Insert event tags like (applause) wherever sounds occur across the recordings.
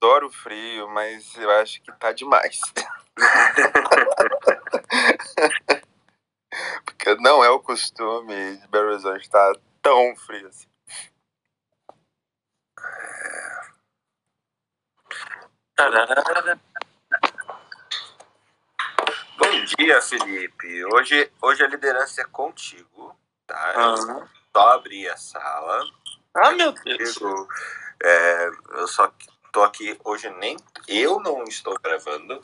adoro frio, mas eu acho que tá demais. (laughs) Porque não é o costume de Belo Horizonte estar tão frio assim. Bom dia, Felipe. Hoje, hoje a liderança é contigo, tá? Uhum. Só abrir a sala. Ah, meu Deus. É, eu só tô aqui hoje nem eu não estou gravando.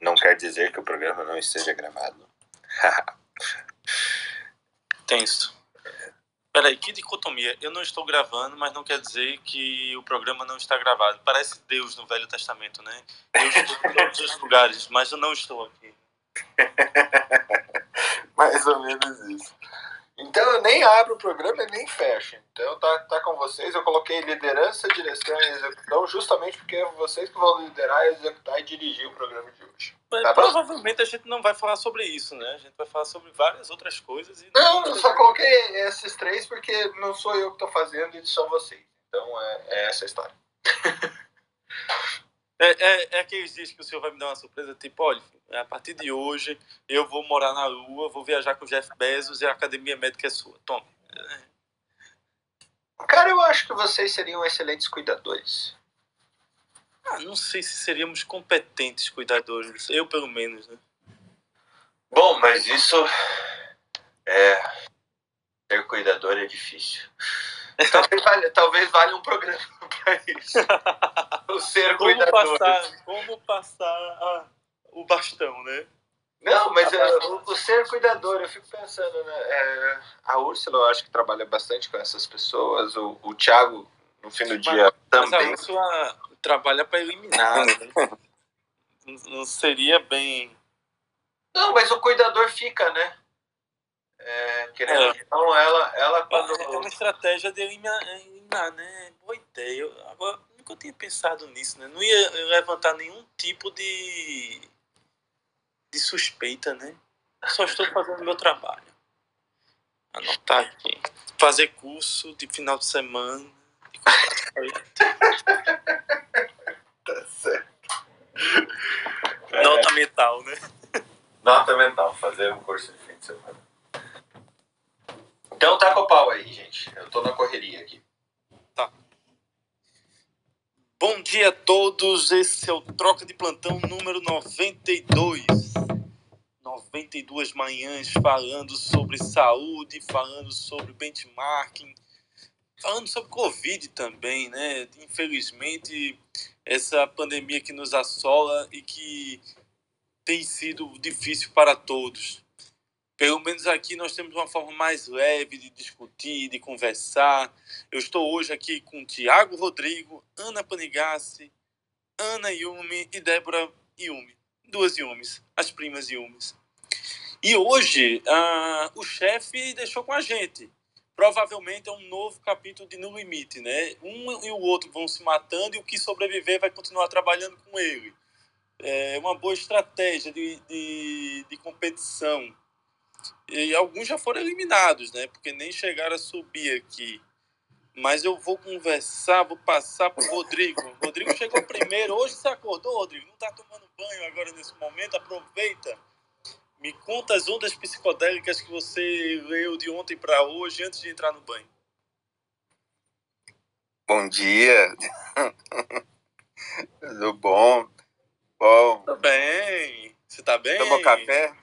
Não quer dizer que o programa não esteja gravado. (laughs) Tenso. Peraí, que dicotomia. Eu não estou gravando, mas não quer dizer que o programa não está gravado. Parece Deus no Velho Testamento, né? Eu estou em todos os lugares, mas eu não estou aqui. (laughs) Mais ou menos isso. Então eu nem abro o programa e nem fecho. Então tá, tá com vocês. Eu coloquei liderança, direção e execução justamente porque é vocês que vão liderar, executar e dirigir o programa de hoje. Mas Tá bom? provavelmente a gente não vai falar sobre isso, né? A gente vai falar sobre várias outras coisas. Não, eu só coloquei esses três porque não sou eu que tô fazendo e são vocês. Então é, é essa a história. (laughs) É, é, é aqueles dias que o senhor vai me dar uma surpresa, tipo, olha, a partir de hoje eu vou morar na Lua, vou viajar com o Jeff Bezos e a academia médica é sua. Toma. Cara, eu acho que vocês seriam excelentes cuidadores. Ah, não sei se seríamos competentes cuidadores. Eu, pelo menos, né? Bom, mas isso é ser cuidador é difícil. (laughs) Talvez valha, talvez valha um programa (laughs) pra isso. O ser Como cuidador. passar, como passar a- o bastão, né? Não, mas é, o, o ser cuidador, eu fico pensando, né? é, a Úrsula, eu acho que trabalha bastante com essas pessoas. O, o Thiago, no fim do dia, Mas a também. Úrsula (laughs) trabalha para eliminar, né? Não- Não seria bem. Não, mas o cuidador fica, né? É, querendo É. não, ela, ela quando. É uma estratégia de eliminar, né? Boa ideia. Eu, agora, nunca tinha pensado nisso, né? Não ia levantar nenhum tipo de, de suspeita, né? Só estou fazendo meu trabalho. Anotar aqui. Fazer curso de final de semana. de. (laughs) Tá certo. Nota mental, né? Nota mental, fazer um curso de fim de semana. Então tá com o pau aí, gente. Eu tô na correria aqui. Bom dia a todos, esse é o Troca de Plantão número 92. 92 manhãs falando sobre saúde, falando sobre benchmarking, falando sobre Covid também, né? Infelizmente, essa pandemia que nos assola e que tem sido difícil para todos. Pelo menos aqui nós temos uma forma mais leve de discutir, de conversar. Eu estou hoje aqui com Tiago Rodrigo, Ana Panigassi, Ana Yumi e Débora Yumi. Duas Yumis, as primas Yumis. E hoje ah, o chefe deixou com a gente. Provavelmente é um novo capítulo de No Limite, né? Um e o outro vão se matando e o que sobreviver vai continuar trabalhando com ele. É uma boa estratégia de, de, de competição. E alguns já foram eliminados, né? Porque nem chegaram a subir aqui. Mas eu vou conversar, vou passar pro Rodrigo. Rodrigo chegou primeiro. Hoje você acordou, Rodrigo? Não tá tomando banho agora nesse momento? Aproveita. Me conta as ondas psicodélicas que você leu de ontem para hoje antes de entrar no banho. Bom dia. (laughs) Tudo bom? Bom. Tudo bem. Você tá bem? Tomou café?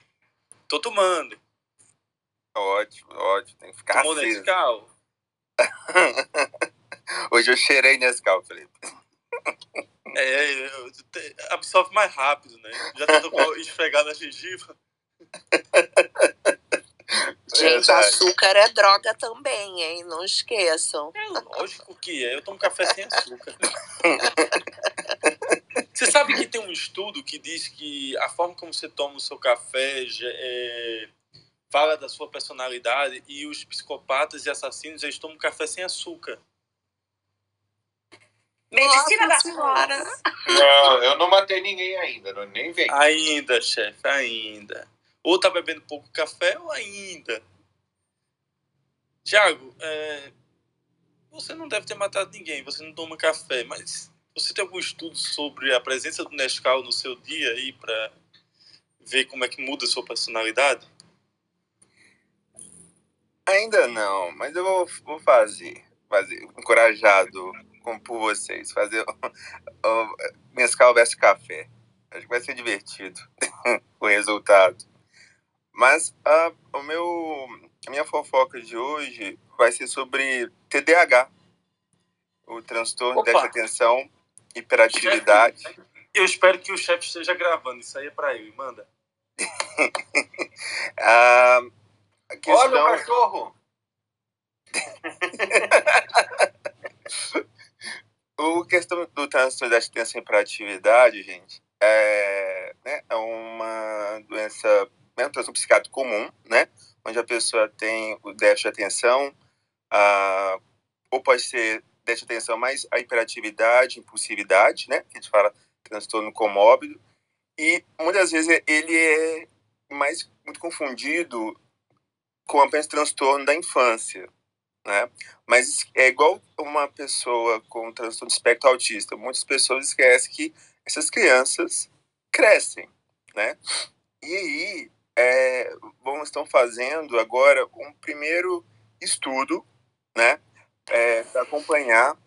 Tô tomando. Ótimo, ótimo. Tem que ficar Tomou aceso. Nescau? (laughs) Hoje eu cheirei Nescau, Felipe. É, eu- te- absorve mais rápido, né? Já tentou (laughs) esfregar na gengiva? (laughs) Gente, Verdade. açúcar é droga também, hein? Não esqueçam. É lógico que é. Eu tomo café sem açúcar. Você sabe que tem um estudo que diz que a forma como você toma o seu café é, fala da sua personalidade e os psicopatas e assassinos eles tomam café sem açúcar. Medicina da senhora. Não, eu não matei ninguém ainda, não, nem vem. Ainda, chefe, ainda. Ou tá bebendo pouco café ou ainda. Tiago, é, você não deve ter matado ninguém, você não toma café, mas Você tem algum estudo sobre a presença do Nescau no seu dia aí para ver como é que muda a sua personalidade? Ainda não, mas eu vou, vou fazer, fazer, encorajado com, por vocês, fazer o, (laughs) o Nescau versus café. Acho que vai ser divertido (laughs) o resultado. Mas a, o meu, a minha fofoca de hoje vai ser sobre TDAH, o transtorno Opa. de atenção, hiperatividade. (laughs) Eu espero que o chefe esteja gravando. Isso aí é para ele. Manda. a a questão, Olha o cachorro! (laughs) o questão do transtorno de atenção e hiperatividade, gente, é, né, é uma doença, é um transtorno psiquiátrico comum, né? Onde a pessoa tem o déficit de atenção, a, ou pode ser déficit de atenção mais a hiperatividade, impulsividade, né? Que a gente fala transtorno comórbido. E muitas vezes ele é mais muito confundido com apenas transtorno da infância, né? Mas é igual uma pessoa com transtorno de espectro autista. Muitas pessoas esquecem que essas crianças crescem, né? E aí, é, bom, estão fazendo agora um primeiro estudo, né? É, para acompanhar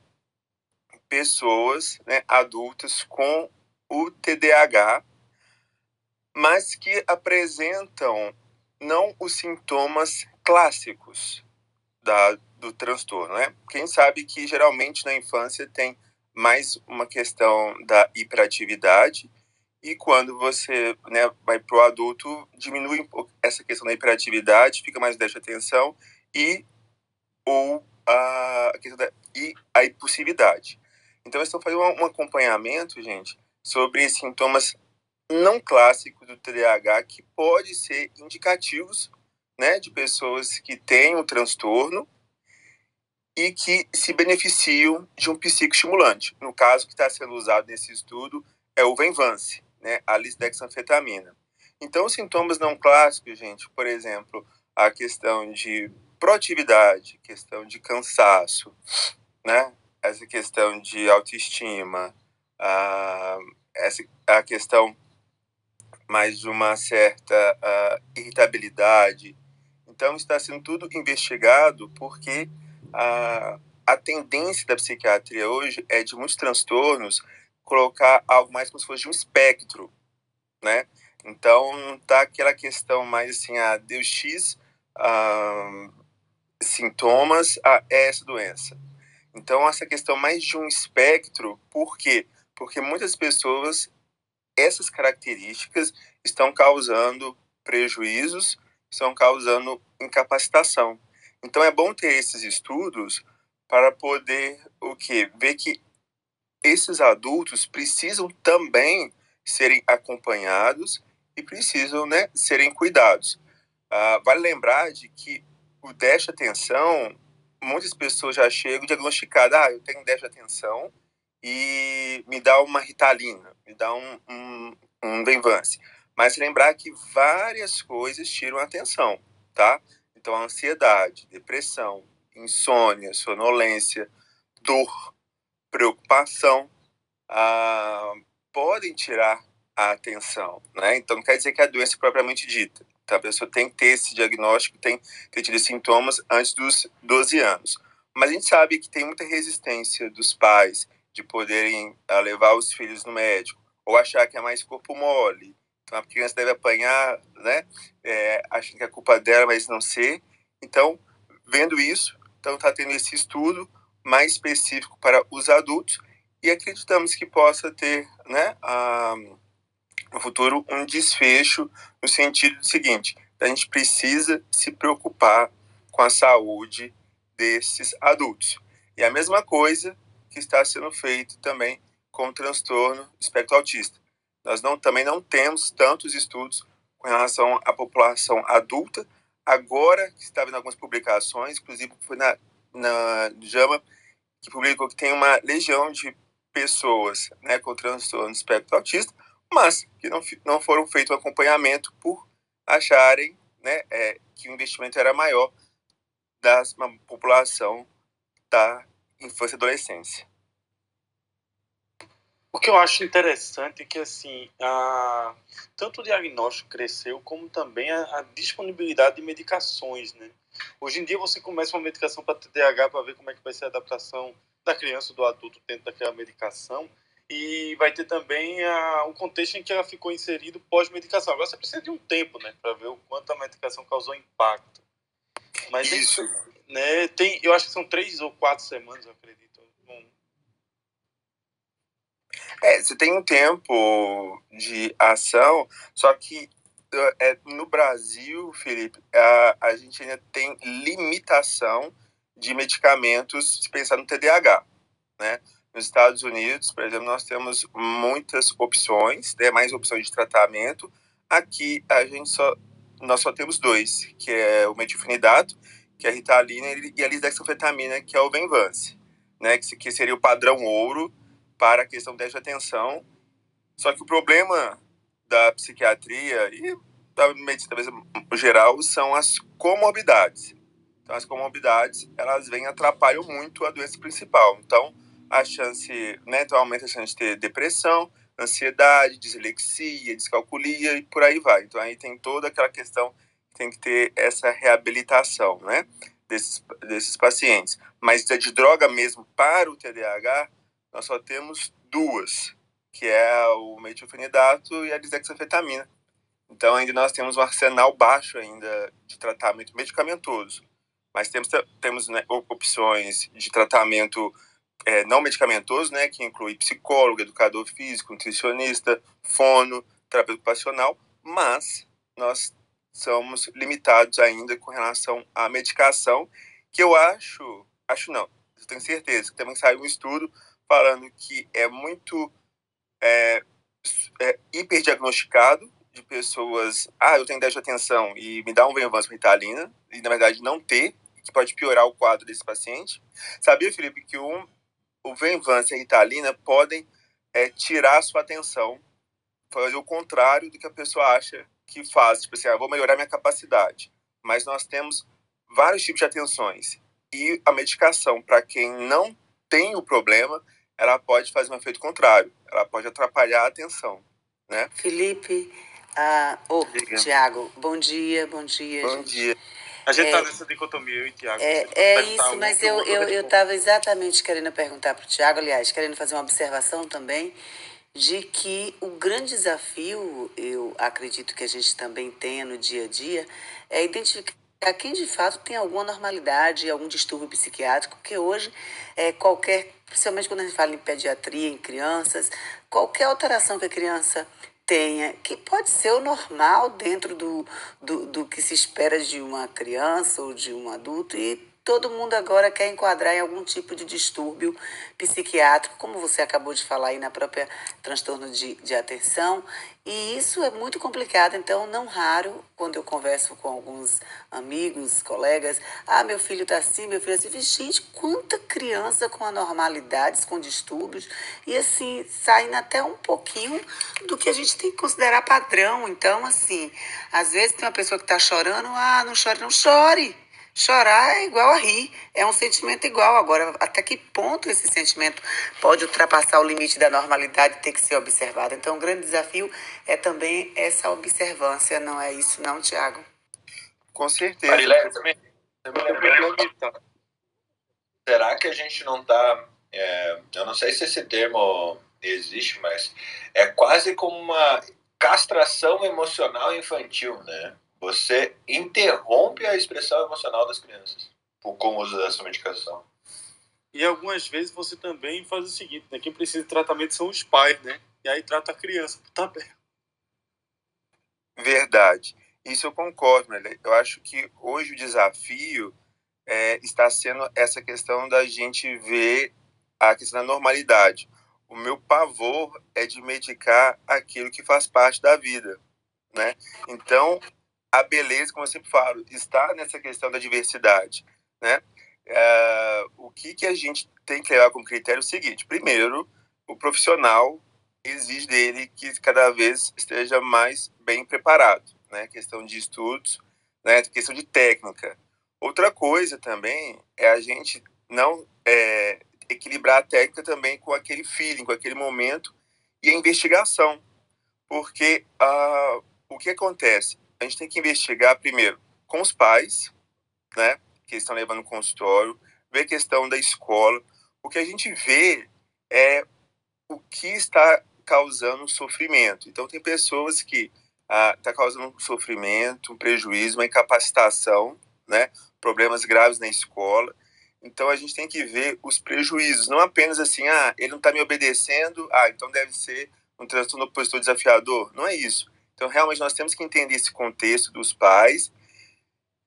pessoas né, adultas com o TDAH, mas que apresentam não os sintomas clássicos da, do transtorno, né? Quem sabe que geralmente na infância tem mais uma questão da hiperatividade e quando você né, vai para o adulto diminui essa questão da hiperatividade, fica mais déficit de atenção e ou a questão da e a impulsividade. Então, eles estão fazendo um acompanhamento, gente, sobre sintomas não clássicos do TDAH que pode ser indicativos né, de pessoas que têm um transtorno e que se beneficiam de um psicoestimulante. No caso que está sendo usado nesse estudo é o Venvance, né, a lisdexanfetamina. Então, os sintomas não clássicos, gente, por exemplo, a questão de proatividade, questão de cansaço, né, essa questão de autoestima, a, essa, a questão mais de uma certa uh, irritabilidade. Então, está sendo tudo investigado porque a, a tendência da psiquiatria hoje é de muitos transtornos colocar algo mais como se fosse de um espectro, né? Então, não tá aquela questão mais assim, ah, deu X uh, sintomas, ah, é essa doença. Então, essa questão mais de um espectro, por quê? Porque muitas pessoas, essas características estão causando prejuízos, estão causando incapacitação. Então, é bom ter esses estudos para poder o quê? Ver que esses adultos precisam também serem acompanhados e precisam né, serem cuidados. Ah, vale lembrar de que o déficit de atenção muitas pessoas já chegam diagnosticadas, ah, eu tenho déficit de atenção e me dá uma ritalina, me dá um, um, um Venvance. Mas lembrar que várias coisas tiram a atenção, tá? Então, ansiedade, depressão, insônia, sonolência, dor, preocupação, ah, podem tirar a atenção, né? Então, não quer dizer que é a doença propriamente dita. Então, a pessoa tem que ter esse diagnóstico, tem que ter tido sintomas antes dos 12 anos. Mas a gente sabe que tem muita resistência dos pais de poderem uh, levar os filhos no médico, ou achar que é mais corpo mole. Então, a criança deve apanhar, né? É, achando que é culpa dela, mas não ser. Então, vendo isso, então está tendo esse estudo mais específico para os adultos e acreditamos que possa ter, né, uh, no futuro, um desfecho no sentido do seguinte: a gente precisa se preocupar com a saúde desses adultos. E a mesma coisa que está sendo feito também com o transtorno espectro autista. Nós não, também não temos tantos estudos com relação à população adulta. Agora que está vendo algumas publicações, inclusive foi na, na JAMA, que publicou que tem uma legião de pessoas né, com transtorno espectro autista, mas que não, não foram feito um acompanhamento por acharem né, é, que o investimento era maior da população da infância e adolescência. O que eu acho interessante é que, assim, a... tanto o diagnóstico cresceu, como também a, a disponibilidade de medicações, né? Hoje em dia você começa uma medicação para TDAH para ver como é que vai ser a adaptação da criança ou do adulto dentro daquela medicação e vai ter também a, o contexto em que ela ficou inserido pós-medicação. Agora você precisa de um tempo, né, para ver o quanto a medicação causou impacto. Mas Isso. Né, tem, eu acho que são três ou quatro semanas, eu acredito. Não- É, você tem um tempo de ação, só que é, no Brasil, Felipe, a, a gente ainda tem limitação de medicamentos se pensar no TDAH, né? Nos Estados Unidos, por exemplo, nós temos muitas opções, né, mais opções de tratamento. Aqui a gente só nós só temos dois, que é o metilfenidato, que é a Ritalina, e a lisdexanfetamina, que é o Venvance, né, que se- que seria o padrão ouro para a questão de atenção. Só que o problema da psiquiatria e da medicina geral são as comorbidades. Então, as comorbidades, elas vêm atrapalham muito a doença principal. Então, a chance, né, então aumenta a chance de ter depressão, ansiedade, dislexia, descalculia e por aí vai. Então, aí tem toda aquela questão que tem que ter essa reabilitação, né, desses, desses pacientes. Mas de droga mesmo para o TDAH, nós só temos duas, que é o metilfenidato e a lisdexanfetamina. Então, ainda nós temos um arsenal baixo ainda de tratamento medicamentoso. Mas temos, temos né, op- opções de tratamento é, não medicamentoso, né, que inclui psicólogo, educador físico, nutricionista, fono, terapeuta ocupacional, mas nós somos limitados ainda com relação à medicação, que eu acho, acho não, eu tenho certeza, que também saiu um estudo falando que é muito é, é, hiperdiagnosticado de pessoas, ah, eu tenho déficit de atenção e me dá um Venvance com Ritalina, e na verdade não ter, que pode piorar o quadro desse paciente. Sabia, Felipe, que um, o Venvance e a Ritalina podem é, tirar a sua atenção, fazer o contrário do que a pessoa acha que faz, tipo assim, ah, vou melhorar minha capacidade. Mas nós temos vários tipos de atenções. E a medicação, para quem não tem o problema, ela pode fazer um efeito contrário. Ela pode atrapalhar a atenção. Felipe, ah, Diga. Tiago, bom dia, bom dia. Bom gente. dia. A gente É. tá nessa dicotomia, eu e Tiago. É, é isso, mas eu eu eu estava exatamente querendo perguntar para o Tiago, aliás, querendo fazer uma observação também de que o grande desafio, eu acredito que a gente também tenha no dia a dia, é identificar quem de fato tem alguma normalidade, algum distúrbio psiquiátrico, porque hoje é qualquer, principalmente quando a gente fala em pediatria, em crianças, qualquer alteração que a criança tenha, que pode ser o normal dentro do, do, do que se espera de uma criança ou de um adulto, e todo mundo agora quer enquadrar em algum tipo de distúrbio psiquiátrico, como você acabou de falar aí na própria transtorno de, de atenção, e isso é muito complicado, então não raro, quando eu converso com alguns amigos, colegas, ah, meu filho tá assim, meu filho tá assim, gente, quanta criança com anormalidades, com distúrbios, e assim, saindo até um pouquinho do que a gente tem que considerar padrão, então assim, às vezes tem uma pessoa que tá chorando, ah, não chore, não chore, Chorar é igual a rir, é um sentimento igual. Agora, até que ponto esse sentimento pode ultrapassar o limite da normalidade e ter que ser observado? Então, o grande desafio é também essa observância, não é isso, não, Tiago? Com certeza. Marilé, também, será que a gente não tá. é, eu não sei se esse termo existe, mas é quase como uma castração emocional infantil, né? Você interrompe a expressão emocional das crianças com o uso dessa medicação. E algumas vezes você também faz o seguinte, né? Quem precisa de tratamento são os pais, né? E aí trata a criança tabela. Verdade. Isso eu concordo, né? Eu acho que hoje o desafio é, está sendo essa questão da gente ver a questão da normalidade. O meu pavor é de medicar aquilo que faz parte da vida, né? Então, a beleza, como eu sempre falo, está nessa questão da diversidade, né? É, o que, que a gente tem que levar como critério é o seguinte: primeiro, o profissional exige dele que cada vez esteja mais bem preparado, né? Questão de estudos, né? Questão de técnica. Outra coisa também é a gente não é, equilibrar a técnica também com aquele feeling, com aquele momento e a investigação. Porque uh, o que acontece? A gente tem que investigar primeiro com os pais, né, que estão levando o consultório, ver a questão da escola. O que a gente vê é o que está causando sofrimento. Então, tem pessoas que está ah, causando um sofrimento, um prejuízo, uma incapacitação, né, problemas graves na escola. Então, a gente tem que ver os prejuízos, não apenas assim, ah, ele não está me obedecendo, ah, então deve ser um transtorno opositor desafiador. Não é isso. Então, realmente, nós temos que entender esse contexto dos pais.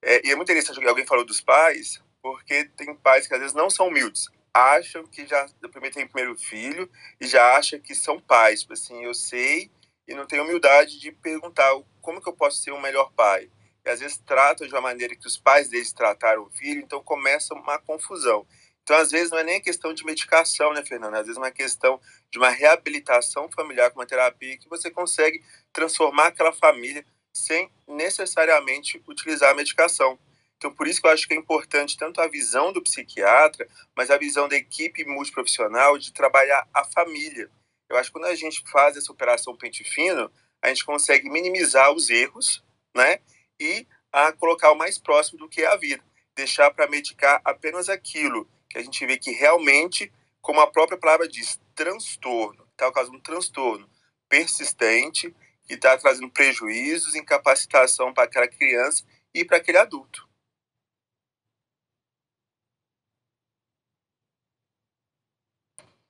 É, e é muito interessante que alguém falou dos pais, porque tem pais que às vezes não são humildes acham que já primeiro tem primeiro filho e já acham que são pais. Tipo assim, eu sei e não tem humildade de perguntar como que eu posso ser um melhor pai. E às vezes tratam de uma maneira que os pais deles trataram o filho, então começa uma confusão. Então, às vezes, não é nem questão de medicação, né, Fernanda? Às vezes é uma questão de uma reabilitação familiar com uma terapia que você consegue transformar aquela família sem necessariamente utilizar a medicação. Então, por isso que eu acho que é importante tanto a visão do psiquiatra, mas a visão da equipe multiprofissional de trabalhar a família. Eu acho que quando a gente faz essa operação pente fino, a gente consegue minimizar os erros, né? E a colocar o mais próximo do que é a vida. Deixar para medicar apenas aquilo que a gente vê que realmente, como a própria palavra diz, transtorno, está causando um transtorno persistente que está trazendo prejuízos, incapacitação para aquela criança e para aquele adulto.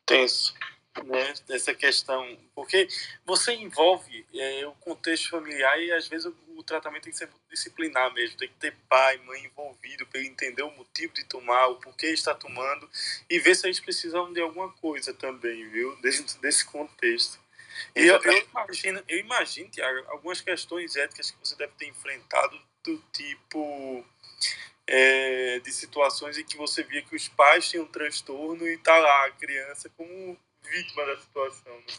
tenso né, questão, porque você envolve é, o contexto familiar e às vezes o, o, tratamento tem que ser disciplinar mesmo, tem que ter pai, mãe envolvido para ele entender o motivo de tomar, o porquê está tomando e ver se eles precisam de alguma coisa também, viu, (laughs) dentro desse contexto. E eu, eu, imagino, eu imagino, Tiago, algumas questões éticas que você deve ter enfrentado do tipo é, de situações em que você via que os pais tinham um transtorno e tá lá a criança como vítima da situação. Né?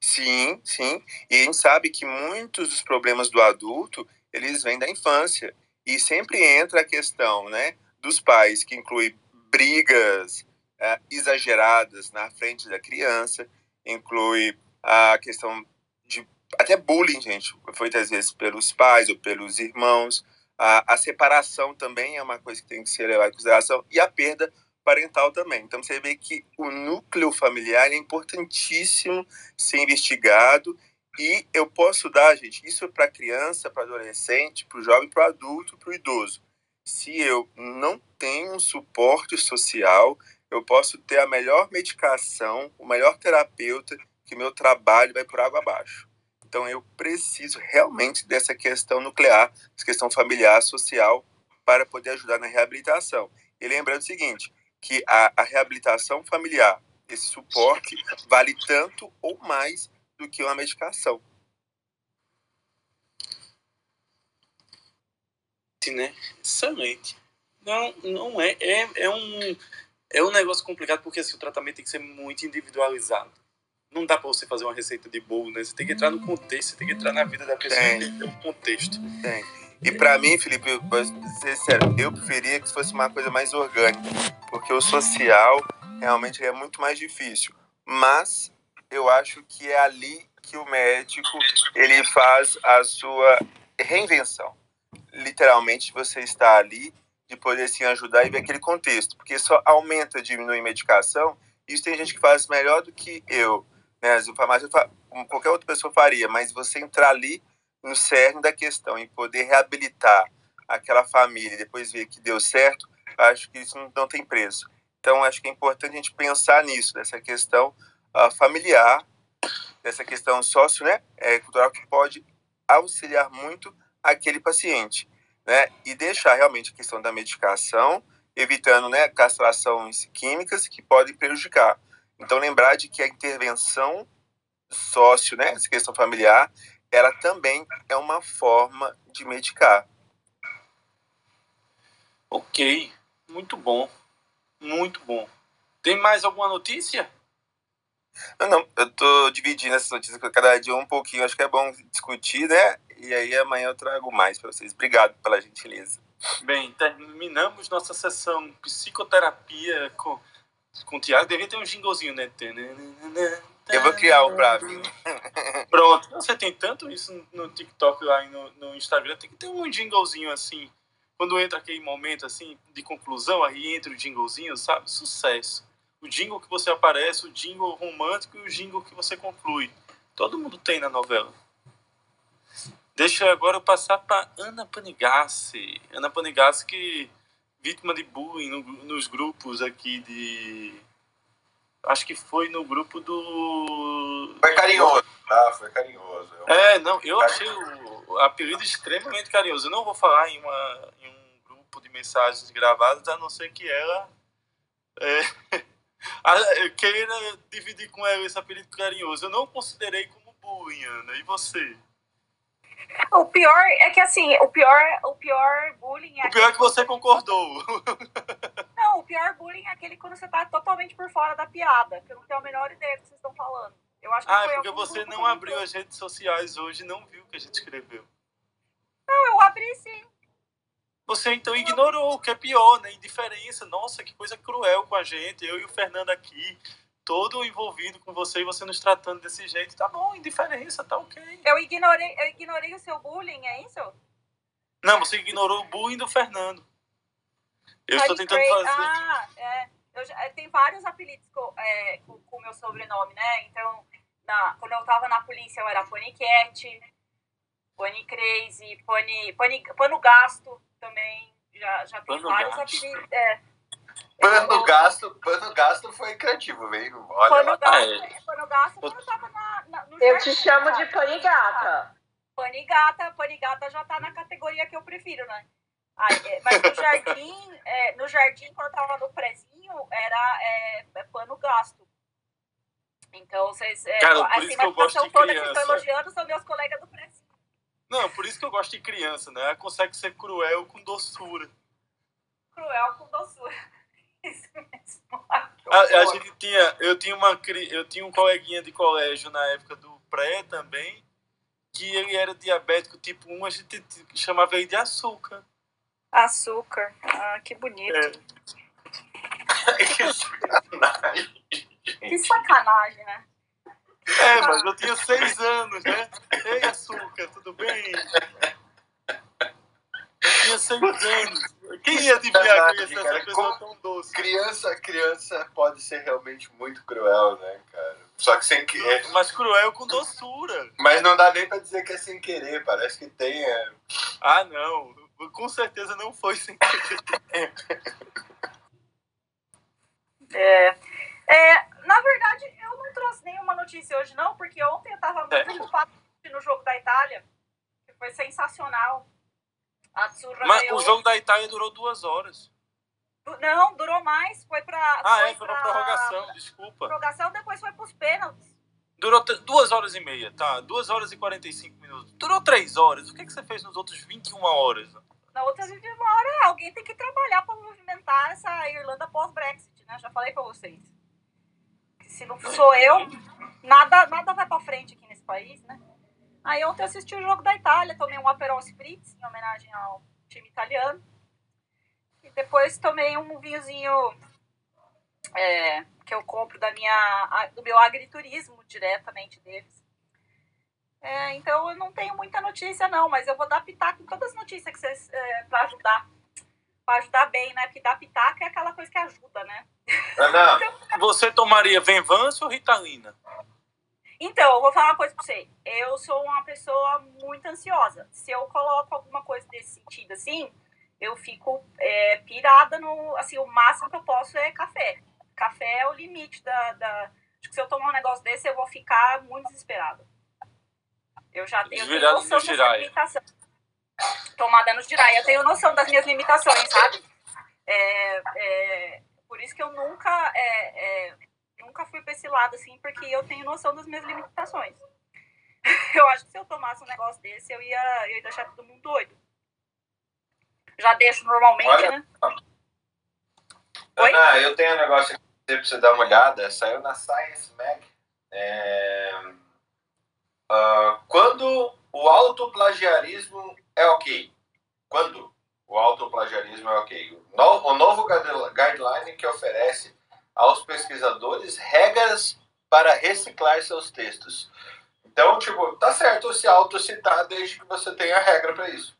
Sim, sim. E a gente sabe que muitos dos problemas do adulto, eles vêm da infância. E sempre entra a questão, né, dos pais, que inclui brigas é, exageradas na frente da criança, inclui a questão de até bullying, gente, foi muitas vezes pelos pais ou pelos irmãos, a, a separação também é uma coisa que tem que ser levada em consideração e a perda parental também. Então você vê que o núcleo familiar é importantíssimo ser investigado e eu posso dar, gente, isso para criança, para adolescente, para o jovem, para o adulto, para o idoso. Se eu não tenho um suporte social, eu posso ter a melhor medicação, o melhor terapeuta, que meu trabalho vai por água abaixo. Então eu preciso realmente dessa questão nuclear, questão familiar, social, para poder ajudar na reabilitação. E lembrando o seguinte, que a, a reabilitação familiar, esse suporte, vale tanto ou mais do que uma medicação. Né? Excelente. Não, não é, é, é um é um negócio complicado porque assim, o tratamento tem que ser muito individualizado não dá para você fazer uma receita de bolo, né? Você tem que entrar no contexto, você tem que entrar na vida da pessoa tem. entender o contexto. Tem. E para mim, Felipe, eu, ser sincero, eu preferia que fosse uma coisa mais orgânica, porque o social realmente é muito mais difícil. Mas eu acho que é ali que o médico ele faz a sua reinvenção. Literalmente, você está ali de poder sim ajudar e ver aquele contexto, porque só aumenta, diminui medicação. Isso tem gente que faz melhor do que eu né? As informações qualquer outra pessoa faria, mas você entrar ali no cerne da questão e poder reabilitar aquela família e depois ver que deu certo, acho que isso não, tem preço. Então, acho que é importante a gente pensar nisso, nessa questão uh, familiar, dessa questão sócio, né, é, cultural, que pode auxiliar muito aquele paciente, né, e deixar realmente a questão da medicação, evitando, né, castrações químicas que podem prejudicar. Então, lembrar de que a intervenção sócio, né, essa questão familiar, ela também é uma forma de medicar. Ok, muito bom, muito bom. Tem mais alguma notícia? Não, não, eu tô dividindo essas notícias com cada dia um pouquinho, acho que é bom discutir, né? E aí amanhã eu trago mais para vocês. Obrigado pela gentileza. Bem, terminamos nossa sessão psicoterapia com com o Thiago devia ter um jinglezinho, né? Eu vou criar um pra mim. Pronto. Você tem tanto isso no TikTok lá e no, no Instagram, tem que ter um jinglezinho assim. Quando entra aquele momento assim de conclusão, aí entra o jinglezinho, sabe? Sucesso. O jingle que você aparece, o jingle romântico e o jingle que você conclui. Todo mundo tem na novela. Deixa agora eu passar para Ana Panigassi. Ana Panigassi que vítima de bullying no, nos grupos aqui de acho que foi no grupo do Foi carinhoso, tá? Foi carinhoso. É, não, eu achei o apelido extremamente carinhoso. Eu não vou falar em, uma, em um grupo de mensagens gravadas, a não ser que ela é, (laughs) a, queira dividir com ela esse apelido carinhoso. Eu não considerei como bullying, Ana. E você? O pior é que assim, o pior, o pior bullying é O pior é que você concordou. (laughs) Não, o pior bullying é aquele quando você tá totalmente por fora da piada, que eu não tenho a menor ideia do que vocês estão falando. Eu acho que Ah, foi é porque algum você não abriu as redes sociais hoje e não viu o que a gente escreveu. Não, eu abri sim. Você então ignorou, o que é pior, né? Indiferença. Nossa, que coisa cruel com a gente. Eu e o Fernando aqui, todo envolvido com você e você nos tratando desse jeito. Tá bom, indiferença, tá ok. Eu ignorei, eu ignorei o seu bullying, é isso? Não, você ignorou o bullying do Fernando. Eu estou Honey tentando fazer. Ah, é. Eu é, tem vários apelidos com, é, o meu sobrenome, né? Então, na, quando eu tava na polícia, eu era Panicat, Pony Crazy, Pony, Pony, Pano Gasto também. Já, já tem Pano vários Gasto. apelidos. É. Pano Eu- gasto, pano gasto foi criativo, veio. Olha Pano lá. Gasto, é. Pano Gasto quando eu tava na, na, no Eu te jardim, chamo sabe? de panigata. Panigata, Panigata já tá na categoria que eu prefiro, né? É, mas no (laughs) jardim, é, no jardim, quando eu tava no prezinho, era é, é pano gasto. Então, vocês. É, Cara, por essa isso que eu gosto de toda que criança. tô elogiando são meus colegas do prezinho. Não, por isso que eu gosto de criança, né? Ela consegue ser cruel com doçura. Cruel com doçura. (laughs) Isso mesmo. A, a gente tinha, eu tinha uma eu tinha um coleguinha de colégio na época do pré também, que ele era diabético tipo 1, a gente chamava ele de açúcar. Açúcar. Ah, que bonito. É. (laughs) Que. Que sacanagem, né? É, mas eu tinha seis anos, né? Ei, açúcar, tudo bem? Eu tinha seis anos. Quem ia adivinhar que ia essa pessoa tão doce? Criança, criança pode ser realmente muito cruel, né, cara? Só que sem querer. Mas cruel com doçura. Mas não dá nem pra dizer que é sem querer, parece que tem. É... Ah, não. Com certeza não foi sem querer. É, é, na verdade, eu não trouxe nenhuma notícia hoje, não, porque ontem eu tava muito É. preocupada no jogo da Itália, que foi sensacional. A Mas ganhou. o jogo da Itália durou duas horas. Não, durou mais, foi pra. Ah, foi é, foi pra pra prorrogação, desculpa. prorrogação, depois foi pros pênaltis. Durou duas horas e meia, tá? Duas horas e 45 minutos. Durou três horas. O que, que você fez nos outros 21 horas? Na outra de uma hora, alguém tem que trabalhar pra movimentar essa Irlanda pós-Brexit, né? Já falei pra vocês. Se não sou eu, nada, nada vai pra frente aqui nesse país, né? Aí ontem eu assisti o jogo da Itália, tomei um Aperol Spritz em homenagem ao time italiano. E depois tomei um vinhozinho é, que eu compro da minha, do meu agriturismo diretamente deles. É, então eu não tenho muita notícia não, mas eu vou dar pitaco em todas as notícias que vocês é, para ajudar, para ajudar bem, né? Porque dar pitaco é aquela coisa que ajuda, né? Ana, (laughs) Você tomaria Venvance ou Ritalina? Então, eu vou falar uma coisa pra você. Eu sou uma pessoa muito ansiosa. Se eu coloco alguma coisa desse sentido assim, eu fico é, pirada no. Assim, o máximo que eu posso é café. Café é o limite da. da acho que se eu tomar um negócio desse, eu vou ficar muito desesperada. Eu já tenho, noção giraia. limitações. Tomada no giraia. Eu tenho noção das minhas limitações, sabe? É, é, por isso que eu nunca. é, é, nunca fui pra esse lado, assim, porque eu tenho noção das minhas limitações. (laughs) Eu acho que se eu tomasse um negócio desse, eu ia, eu ia deixar todo mundo doido. Já deixo normalmente, Olha. né? Oi? Ana, eu tenho um negócio aqui pra você dar uma olhada. Saiu na Science Mag. Ah, quando o autoplagiarismo é ok? Quando o autoplagiarismo é ok? O no- o novo guide- guideline que oferece aos pesquisadores regras para reciclar seus textos. Então, tipo, tá certo se autocitar desde que você tenha regra para isso.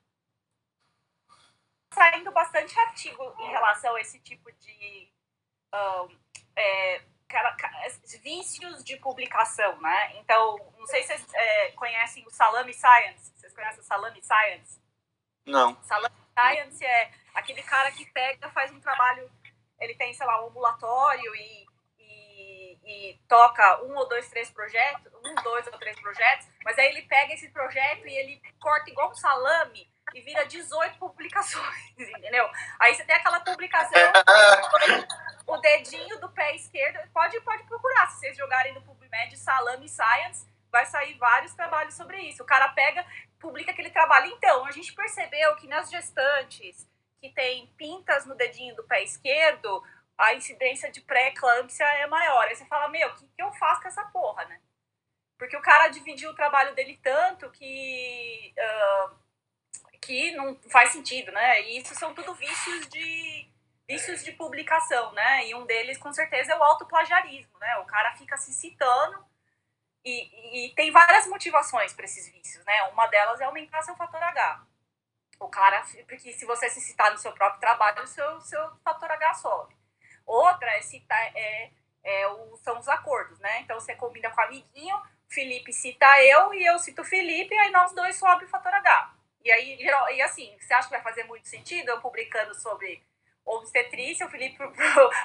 Saindo bastante artigo em relação a esse tipo de um, é, vícios de publicação, né? Então, não sei se vocês é, conhecem o Salami Science. Vocês conhecem o Salami Science? Não. Salami Science é aquele cara que pega, faz um trabalho, ele tem, sei lá, um ambulatório e, e, e toca um ou dois, três projetos, um, dois ou três projetos, mas aí ele pega esse projeto e ele corta igual um salame e vira 18 publicações, (laughs) entendeu? Aí você tem aquela publicação, (laughs) o dedinho do pé esquerdo, pode, pode procurar, se vocês jogarem no PubMed Salame Science, vai sair vários trabalhos sobre isso. O cara pega, publica aquele trabalho. Então, a gente percebeu que nas gestantes que tem pintas no dedinho do pé esquerdo, a incidência de pré-eclâmpsia é maior. Aí você fala, meu, o que, que eu faço com essa porra, né? Porque o cara dividiu o trabalho dele tanto que, uh, que não faz sentido, né? E isso são tudo vícios de, vícios de publicação, né? E um deles, com certeza, é o autoplagiarismo, né? O cara fica se citando e, e tem várias motivações para esses vícios, né? Uma delas é aumentar seu fator H. O cara, porque se você se citar no seu próprio trabalho, o seu, seu fator H sobe. Outra é citar, é, é o, são os acordos, né? Então você combina com o amiguinho, Felipe cita eu e eu cito o Felipe, aí nós dois sobe o fator H. E aí, e assim, você acha que vai fazer muito sentido eu publicando sobre obstetrícia, o Felipe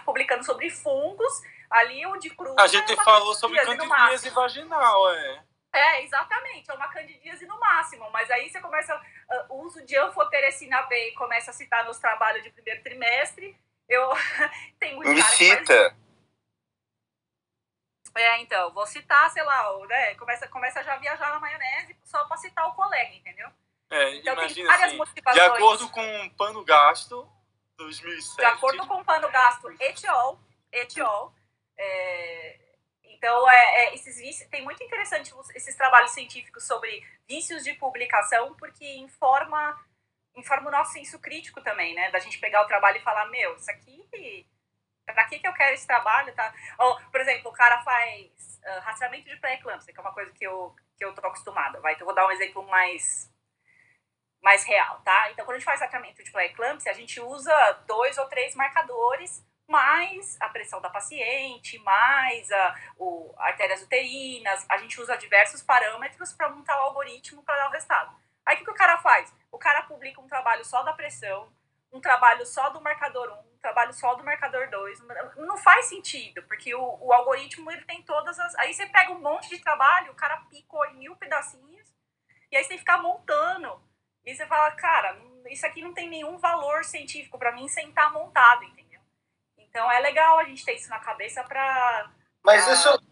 publicando sobre fungos, ali onde cruza... A gente falou sobre candidíase vaginal, é. É, exatamente, é uma candidíase no máximo, mas aí você começa, uh, o uso de anfoterecina B e começa a citar nos trabalhos de primeiro trimestre, eu, (laughs) tem muito Me cita! É, então, vou citar, sei lá, né, começa, começa já a viajar na maionese só para citar o colega, entendeu? É, então, imagina assim, de acordo com o pano gasto, 2007. De acordo com o pano gasto etiol, etiol, é, então, é, é, esses vícios, tem muito interessante esses trabalhos científicos sobre vícios de publicação, porque informa, informa o nosso senso crítico também, né? Da gente pegar o trabalho e falar, meu, isso aqui, pra que, que eu quero esse trabalho, tá? Ou, por exemplo, o cara faz uh, rastreamento de pré-eclâmpsia, que é uma coisa que eu, que eu tô acostumada, vai? Então, vou dar um exemplo mais mais real, tá? Então, quando a gente faz tratamento de pré-eclâmpsia, a gente usa dois ou três marcadores mais a pressão da paciente, mais a, o, artérias uterinas, a gente usa diversos parâmetros para montar o algoritmo para dar o resultado. Aí o que, que o cara faz? O cara publica um trabalho só da pressão, um trabalho só do marcador 1, um trabalho só do marcador 2. Não faz sentido, porque o, o algoritmo ele tem todas as. Aí você pega um monte de trabalho, o cara picou em mil pedacinhos, e aí você tem que ficar montando. E você fala, cara, isso aqui não tem nenhum valor científico para mim sem estar tá montado, entendeu? Então é legal a gente ter isso na cabeça para. Mas pra... isso,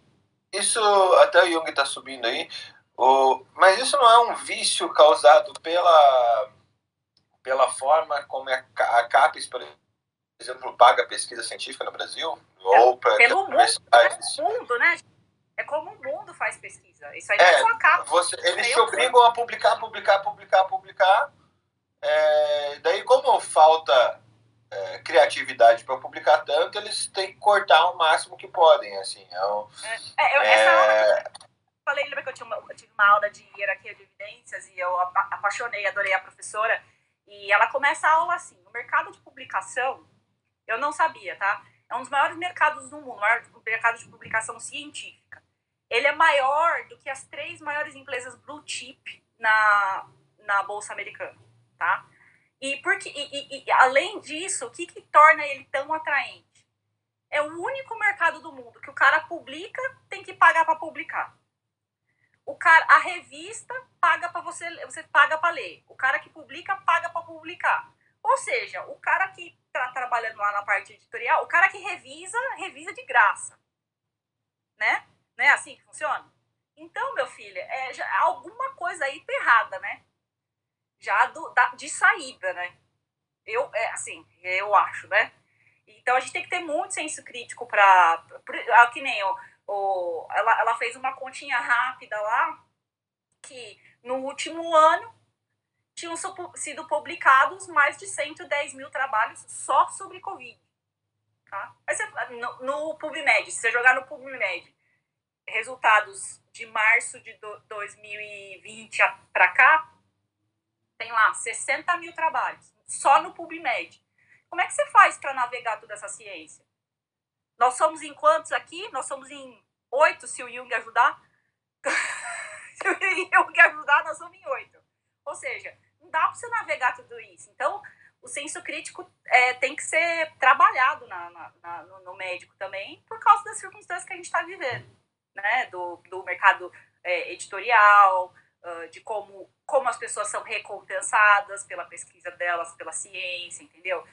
isso até o Jung está subindo aí. O, mas isso não é um vício causado pela, pela forma como é a CAPES, por exemplo, paga pesquisa científica no Brasil? É, ou pelo mundo, é mundo, né? É como o mundo faz pesquisa. Isso aí é, não é só a CAPES. Você, eles te obrigam a publicar, publicar, publicar, publicar. É, daí, como falta é, criatividade para publicar tanto, eles têm que cortar o máximo que podem, assim. É, é, eu, essa aula, falei, lembra que eu, tinha uma, eu tive uma aula de hierarquia de evidências e eu apaixonei, adorei a professora, e ela começa a aula assim, o mercado de publicação, eu não sabia, tá? É um dos maiores mercados do mundo, o maior mercado de publicação científica. Ele é maior do que as três maiores empresas blue chip na, na Bolsa Americana, tá? E, porque, e, e, além disso, o que, que torna ele tão atraente? É o único mercado do mundo que o cara publica, tem que pagar para publicar. O cara, a revista paga para você, você paga para ler. O cara que publica paga para publicar. Ou seja, o cara que está trabalhando lá na parte editorial, o cara que revisa, revisa de graça. Né? Não é assim que funciona? Então, meu filho, é já, alguma coisa aí tá errada, né? já do, da, de saída, né? Eu, é, assim, eu acho, né? Então a gente tem que ter muito senso crítico para. Ah, que nem o, o, ela, ela fez uma continha rápida lá que no último ano tinham sido publicados mais de 110 mil trabalhos só sobre Covid. Tá? Você, no, no PubMed, se você jogar no PubMed resultados de março de 2020 para cá, tem lá 60 mil trabalhos, só no PubMed. Como é que você faz para navegar toda essa ciência? Nós somos em quantos aqui? Nós somos em oito, se o Jung ajudar. (laughs) se o Jung ajudar, nós somos em oito. Ou seja, não dá para você navegar tudo isso. Então, o senso crítico é, tem que ser trabalhado na, na, na, no, médico também, por causa das circunstâncias que a gente está vivendo, né? Do, do mercado é, editorial, uh, de como, como as pessoas são recompensadas pela pesquisa delas, pela ciência, entendeu?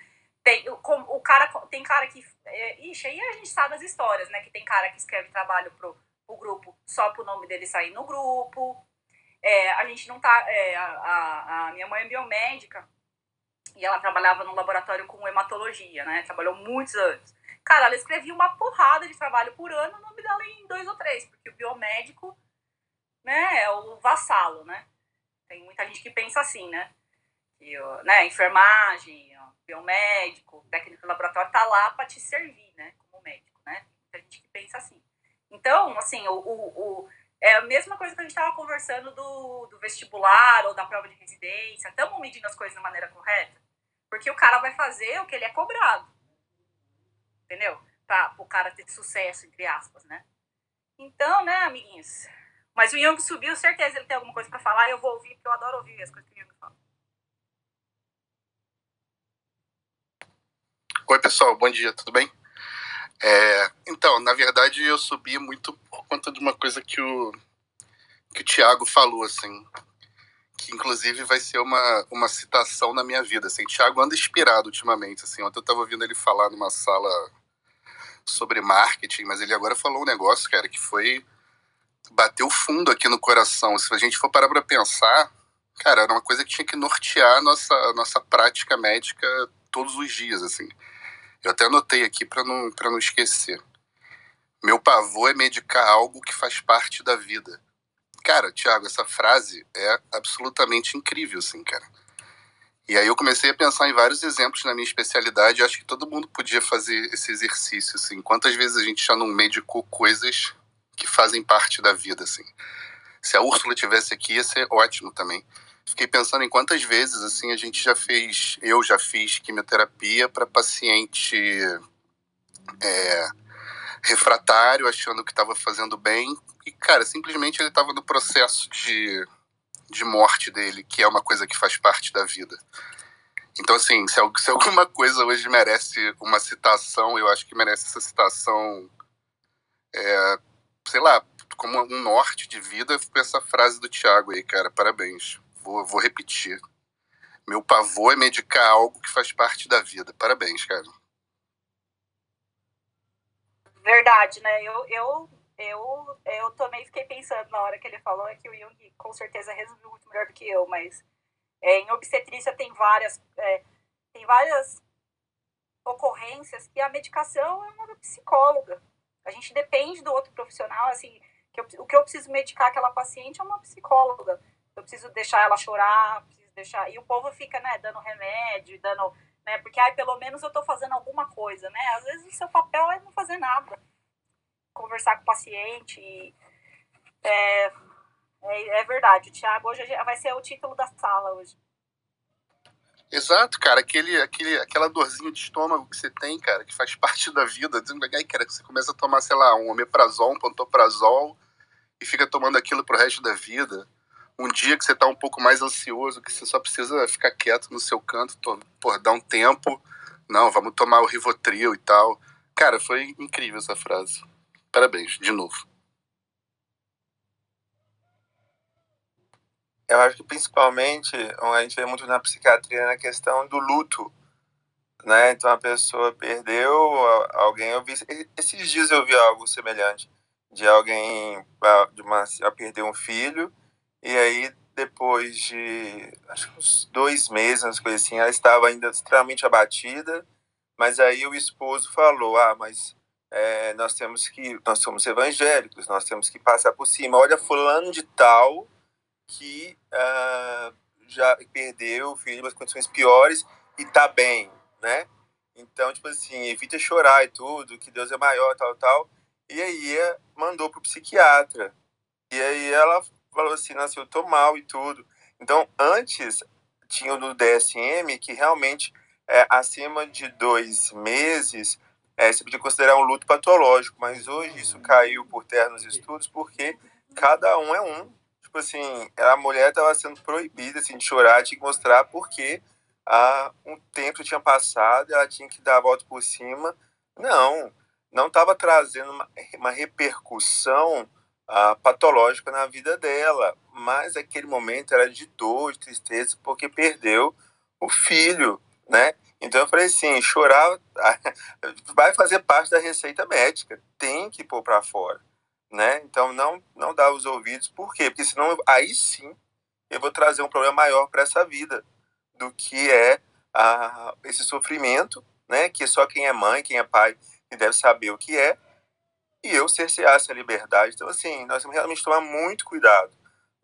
Tem, o, o cara, tem cara que. É, ixi, aí a gente sabe as histórias, né? Que tem cara que escreve trabalho pro, pro grupo só pro nome dele sair no grupo. É, a gente não tá. É, a, a minha mãe é biomédica e ela trabalhava no laboratório com hematologia, né? Trabalhou muitos anos. Cara, ela escrevia uma porrada de trabalho por ano, o nome dela em dois ou três, porque o biomédico, né, é o vassalo, né? Tem muita gente que pensa assim, né? Que, né, enfermagem, biomédico, técnico de laboratório tá lá para te servir, né, como médico, né? Tem gente que pensa assim. Então, assim, o, o, o é a mesma coisa que a gente estava conversando do, do vestibular ou da prova de residência. Estamos medindo as coisas da maneira correta? Porque o cara vai fazer o que ele é cobrado. Entendeu? Para o cara ter sucesso, entre aspas, né? Então, né, amiguinhos? Mas o Jung subiu, certeza ele tem alguma coisa para falar. Eu vou ouvir, porque eu adoro ouvir as coisas que o Jung fala. Oi, pessoal, bom dia, tudo bem? É, então, na verdade, eu subi muito por conta de uma coisa que o, que o Tiago falou, assim, que inclusive vai ser uma, uma citação na minha vida. Assim, o Tiago anda inspirado ultimamente. Assim, ontem eu estava ouvindo ele falar numa sala sobre marketing, mas ele agora falou um negócio, cara, que foi bateu fundo aqui no coração. Se a gente for parar para pensar, cara, era uma coisa que tinha que nortear a nossa, a nossa prática médica todos os dias, assim. Eu até anotei aqui para não, não esquecer. Meu pavor é medicar algo que faz parte da vida. Cara, Thiago, essa frase é absolutamente incrível, assim, cara. E aí eu comecei a pensar em vários exemplos na minha especialidade. Acho que todo mundo podia fazer esse exercício, assim. Quantas vezes a gente já não medicou coisas que fazem parte da vida, assim. Se a Úrsula tivesse aqui, ia ser ótimo também fiquei pensando em quantas vezes assim a gente já fez, eu já fiz quimioterapia para paciente é, refratário, achando que estava fazendo bem e cara, simplesmente ele estava no processo de, de morte dele, que é uma coisa que faz parte da vida. Então assim, se, se alguma coisa hoje merece uma citação, eu acho que merece essa citação, é, sei lá, como um norte de vida, foi essa frase do Tiago aí, cara. Parabéns. Vou, vou repetir. Meu pavor é medicar algo que faz parte da vida. Parabéns, cara. Verdade, né? Eu, eu, eu, eu também fiquei pensando na hora que ele falou, é que o Jung com certeza resumiu muito melhor do que eu, mas é, em obstetrícia tem várias, é, tem várias ocorrências que a medicação é uma psicóloga. A gente depende do outro profissional, assim, que eu, o que eu preciso medicar aquela paciente é uma psicóloga eu preciso deixar ela chorar, preciso deixar. E o povo fica, né, dando remédio, dando. Né, porque, ai, pelo menos eu tô fazendo alguma coisa, né? Às vezes o seu papel é não fazer nada. Conversar com o paciente. E, é, é, é verdade. O Thiago hoje vai ser o título da sala hoje. Exato, cara, aquele, aquele, aquela dorzinha de estômago que você tem, cara, que faz (laughs) parte da vida. Aí, cara, você começa a tomar, sei lá, um omeprazol, um pantoprazol e fica tomando aquilo pro resto da vida um dia que você tá um pouco mais ansioso, que você só precisa ficar quieto no seu canto, por dar um tempo. Não, vamos tomar o Rivotril e tal. Cara, foi incrível essa frase. Parabéns, de novo. Eu acho que principalmente a gente vê muito na psiquiatria na questão do luto, né? Então a pessoa perdeu alguém. Eu vi esses dias eu vi algo semelhante de alguém de uma a perder um filho e aí, depois de acho que uns dois meses, umas coisas assim, ela estava ainda extremamente abatida, mas aí o esposo falou: Ah, mas é, nós temos que, nós somos evangélicos, nós temos que passar por cima. Olha, fulano de tal que uh, já perdeu o filho em condições piores e tá bem, né? Então, tipo assim, evita chorar e tudo, que Deus é maior, tal, tal. E aí mandou pro psiquiatra. E aí ela falou assim, nossa, eu tô mal e tudo. Então, antes tinha no DSM que realmente é, acima de dois meses é, você podia considerar um luto patológico, mas hoje isso caiu por terra nos estudos porque cada um é um. Tipo assim, a mulher estava sendo proibida assim, de chorar, tinha que mostrar porque há um tempo tinha passado, ela tinha que dar a volta por cima. Não, não estava trazendo uma, uma repercussão uh, patológica na vida dela, mas aquele momento era de dor, de tristeza, porque perdeu o filho, né? Então eu falei assim, chorar (laughs) vai fazer parte da receita médica, tem que pôr para fora, né? Então não não dá os ouvidos, por quê? Porque senão aí sim eu vou trazer um problema maior para essa vida do que é a, esse sofrimento, né? Que só quem é mãe, quem é pai, deve saber o que é, e eu cercear essa liberdade. Então assim, nós temos realmente tomar muito cuidado,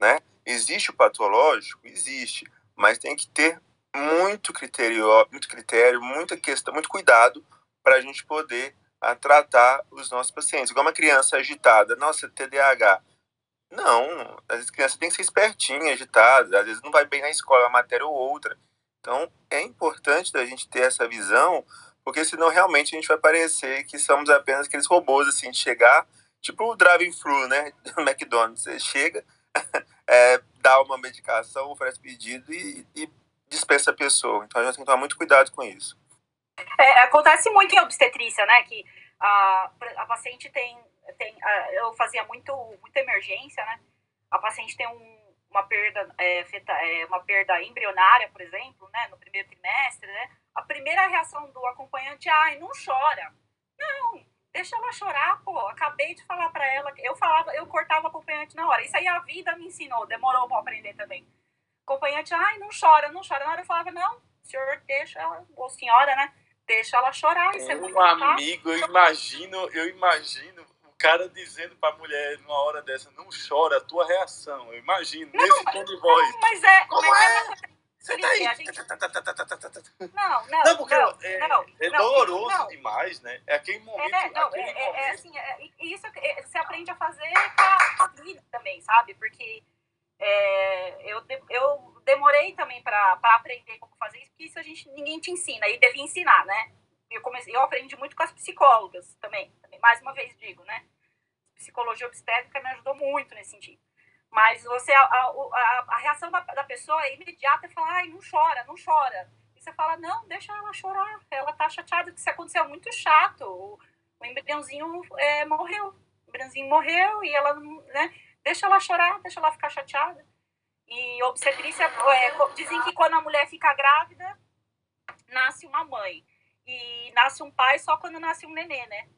né? Existe o patológico, existe, mas tem que ter muito critério, muito critério, muita questão, muito cuidado para a gente poder a, ah, tratar os nossos pacientes. Igual uma criança agitada, nossa, TDAH. Não, as crianças têm que ser espertinha, agitada, às vezes não vai bem na escola, uma matéria ou outra. Então, é importante da gente ter essa visão, porque senão realmente a gente vai parecer que somos apenas aqueles robôs, assim, de chegar, tipo o drive thru né, do (laughs) McDonald's. Você chega, (laughs) é, dá uma medicação, oferece pedido e, e dispensa a pessoa. Então a gente tem que tomar muito cuidado com isso. É, acontece muito em obstetrícia, né? Que a, a paciente tem. tem a, eu fazia muito, muita emergência, né? A paciente tem um, uma, perda, é, feta, é, uma perda embrionária, por exemplo, né? No primeiro trimestre, né? A primeira reação do acompanhante é: ai, não chora. Não, deixa ela chorar, pô. Acabei de falar para ela. Eu falava, eu cortava o acompanhante na hora. Isso aí a vida me ensinou, demorou pra aprender também acompanhante, ai, não chora, não chora. Na hora eu falava, não, senhor deixa ela, ou senhora, né? Deixa ela chorar. Isso é muito um amigo, eu imagino, eu imagino o cara dizendo pra mulher numa hora dessa, não chora, a tua reação. Eu imagino, não, nesse tom de voz. Não, mas é. Como mas é? é Você tá aí. Gente... (laughs) Não, não. Não, porque não, é, não, é doloroso não. demais, né? É aquele momento. É, não, aquele é, momento. é, assim, é, isso você aprende a fazer com a vida também, sabe? Porque é, eu, eu demorei também para aprender como fazer isso, porque isso a gente, ninguém te ensina, e devia ensinar, né? Eu, comecei, eu aprendi muito com as psicólogas também, também, mais uma vez digo, né? Psicologia obstétrica me ajudou muito nesse sentido. Mas você, a, a, a reação da, da, pessoa é imediata e fala, ai, não chora, não chora. E você fala, não, deixa ela chorar, ela tá chateada, que isso aconteceu muito chato. O, o embriãozinho é, morreu, o embriãozinho morreu e ela, né? Deixa ela chorar, deixa ela ficar chateada. E obstetrícia, é, dizem que quando a mulher fica grávida, nasce uma mãe. E nasce um pai só quando nasce um nenê, né?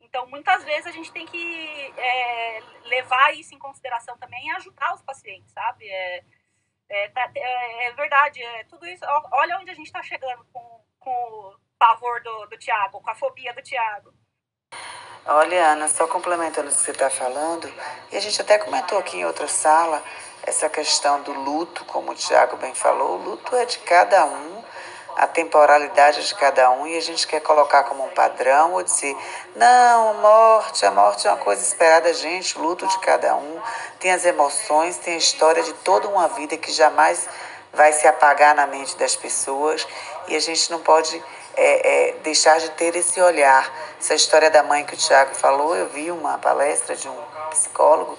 Então, muitas vezes a gente tem que é, levar isso em consideração também e ajudar os pacientes, sabe? É, é, tá, é, é verdade, é, tudo isso. Olha onde a gente está chegando com, com o pavor do, do Tiago, com a fobia do Tiago. Olha, Ana, só complementando o que você está falando, e a gente até comentou aqui em outra sala essa questão do luto, como o Tiago bem falou, o luto é de cada um, a temporalidade é de cada um, e a gente quer colocar como um padrão ou dizer, não, morte, a morte é uma coisa esperada, gente, o luto de cada um, tem as emoções, tem a história de toda uma vida que jamais vai se apagar na mente das pessoas, e a gente não pode é, é, deixar de ter esse olhar. Essa história da mãe que o Tiago falou, eu vi uma palestra de um psicólogo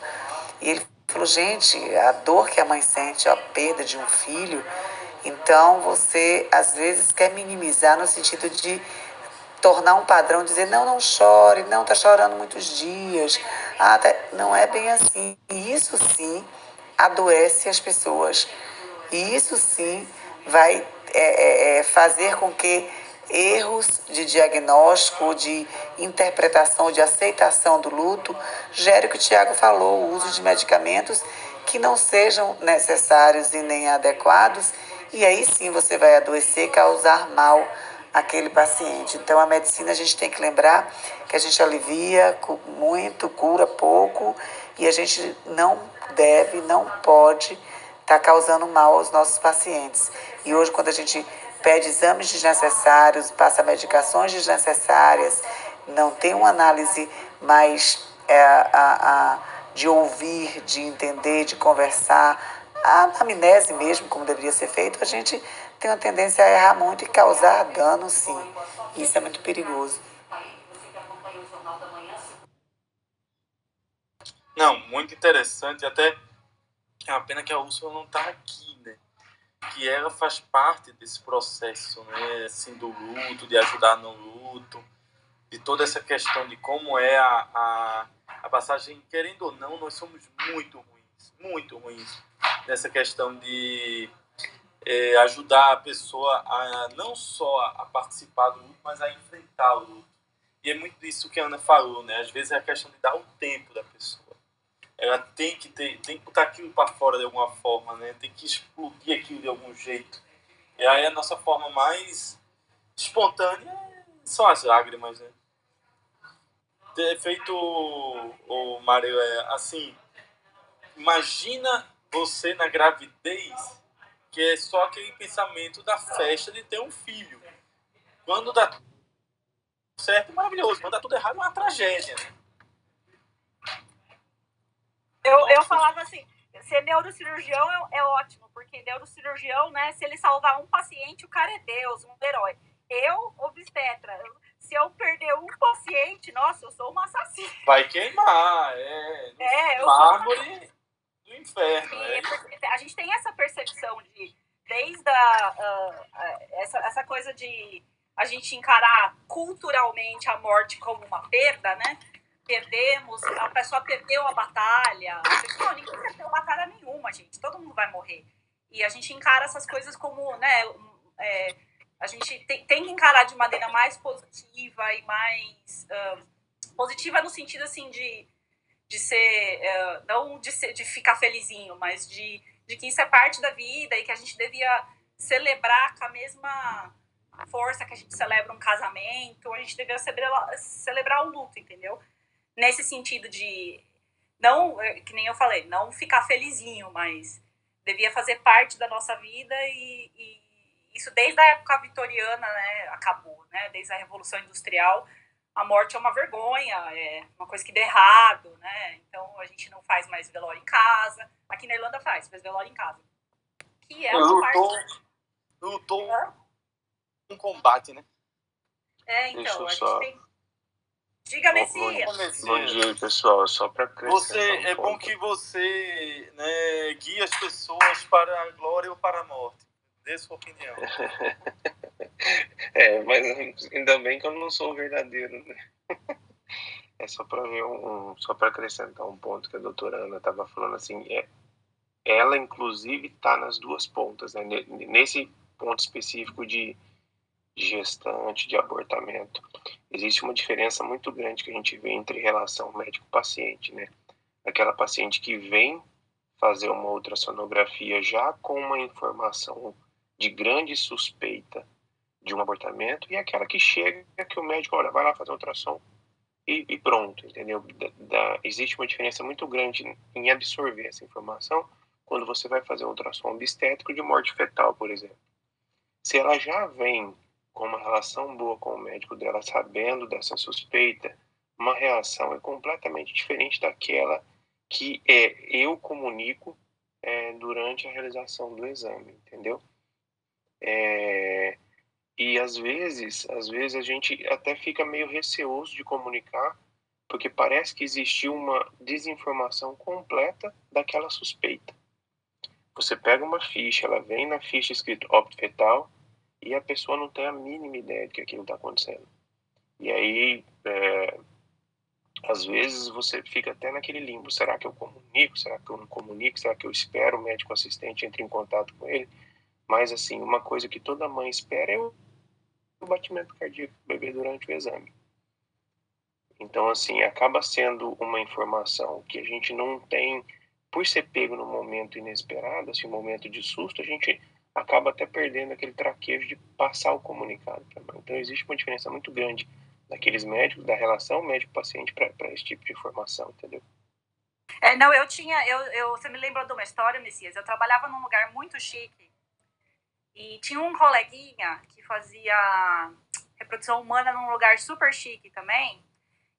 e ele falou: gente, a dor que a mãe sente, a perda de um filho. Então você às vezes quer minimizar no sentido de tornar um padrão, dizer não, não chore, não está chorando muitos dias. Ah, tá... não é bem assim. E isso sim adoece as pessoas. E isso sim vai é, é, é fazer com que erros de diagnóstico, de interpretação, de aceitação do luto, gere o que o Tiago falou, o uso de medicamentos que não sejam necessários e nem adequados, e aí sim você vai adoecer, causar mal àquele paciente. Então, a medicina a gente tem que lembrar que a gente alivia muito, cura pouco, e a gente não deve, não pode estar tá causando mal aos nossos pacientes. E hoje, quando a gente pede exames desnecessários, passa medicações desnecessárias, não tem uma análise mais é, a, a, de ouvir, de entender, de conversar, a anamnese mesmo, como deveria ser feito, a gente tem uma tendência a errar muito e causar dano, sim. Isso é muito perigoso. Não, muito interessante. Até é uma pena que a Úrsula não está aqui? Que ela faz parte desse processo, né? Assim, do luto, de ajudar no luto, de toda essa questão de como é a, a, a passagem. Querendo ou não, nós somos muito ruins, muito ruins nessa questão de é, ajudar a pessoa a não só a participar do luto, mas a enfrentar o luto. E é muito disso que a Ana falou, né? Às vezes é a questão de dar o tempo da pessoa ela tem que ter, tem que botar aquilo para fora de alguma forma, né? Tem que explodir aquilo de algum jeito. E aí a nossa forma mais espontânea são as lágrimas, né? Ter feito o, Mário é assim, imagina você na gravidez que é só aquele pensamento da festa de ter um filho. Quando dá certo, maravilhoso. Quando dá tudo errado, é uma tragédia, né? Eu, eu falava assim, ser neurocirurgião é, é, ótimo, porque neurocirurgião, né, se ele salvar um paciente, o cara é Deus, um herói. Eu, obstetra, se eu perder um paciente, nossa, eu sou uma assassina. Vai queimar, é. É, eu mármore uma... do inferno. é. A gente tem essa percepção de, desde a, uh, essa, essa coisa de a gente encarar culturalmente a morte como uma perda, né? Perdemos, a pessoa perdeu a batalha. Não, ninguém perdeu batalha nenhuma, gente. Todo mundo vai morrer. E a gente encara essas coisas como, né? É, a gente tem, tem, que encarar de maneira mais positiva e mais uh, positiva no sentido assim de, de ser uh, não de, ser, de ficar felizinho, mas de, de que isso é parte da vida e que a gente devia celebrar com a mesma força que a gente celebra um casamento, a gente devia celebrar, celebrar o luto, entendeu? Nesse sentido de não, é, que nem eu falei, não ficar felizinho, mas devia fazer parte da nossa vida e, e isso desde a época vitoriana, né, acabou, né, desde a revolução industrial, a morte é uma vergonha, é uma coisa que dá errado, né, então a gente não faz mais velório em casa, aqui na Irlanda faz, faz velório em casa, que é uma parte... lutou um combate, né? É, então, a gente tem Diga, Messias. Bom, dia, pessoal. Só para Você um É ponto. bom que você né, guie as pessoas para a glória ou para a morte. Dê sua opinião. (laughs) é, mas ainda bem que eu não sou verdadeiro, né? (laughs) É só para ver um, só para acrescentar um ponto que a doutora Ana estava falando assim, é, ela inclusive está nas duas pontas, né? Nesse ponto específico de gestante, de abortamento, existe uma diferença muito grande que a gente vê entre relação médico-paciente, né? Aquela paciente que vem fazer uma ultrassonografia já com uma informação de grande suspeita de um abortamento e aquela que chega que o médico olha vai lá fazer ultrassom. E, e pronto entendeu? Da, da, existe uma diferença muito grande em absorver essa informação quando você vai fazer um ultrassom obstétrico de morte fetal por exemplo. Se ela já vem com uma relação boa com o médico dela, sabendo dessa suspeita, uma reação é completamente diferente daquela que é, eu comunico é, durante a realização do exame, entendeu? É, e às vezes, às vezes a gente até fica meio receoso de comunicar, porque parece que existiu uma desinformação completa daquela suspeita. Você pega uma ficha, ela vem na ficha escrito óbito fetal, e a pessoa não tem a mínima ideia de que aquilo está acontecendo. E aí, é, às vezes, você fica até naquele limbo: será que eu comunico? Será que eu não comunico? Será que eu espero o médico assistente entre em contato com ele? Mas, assim, uma coisa que toda mãe espera é o batimento cardíaco do bebê durante o exame. Então, assim, acaba sendo uma informação que a gente não tem, por ser pego no momento inesperado, assim, um momento de susto, a gente acaba até perdendo aquele traquejo de passar o comunicado. Então existe uma diferença muito grande daqueles médicos, da relação médico-paciente para esse tipo de informação, entendeu? É, não, eu tinha, eu, eu, você me lembrou de uma história, Messias, eu trabalhava num lugar muito chique e tinha um coleguinha que fazia reprodução humana num lugar super chique também,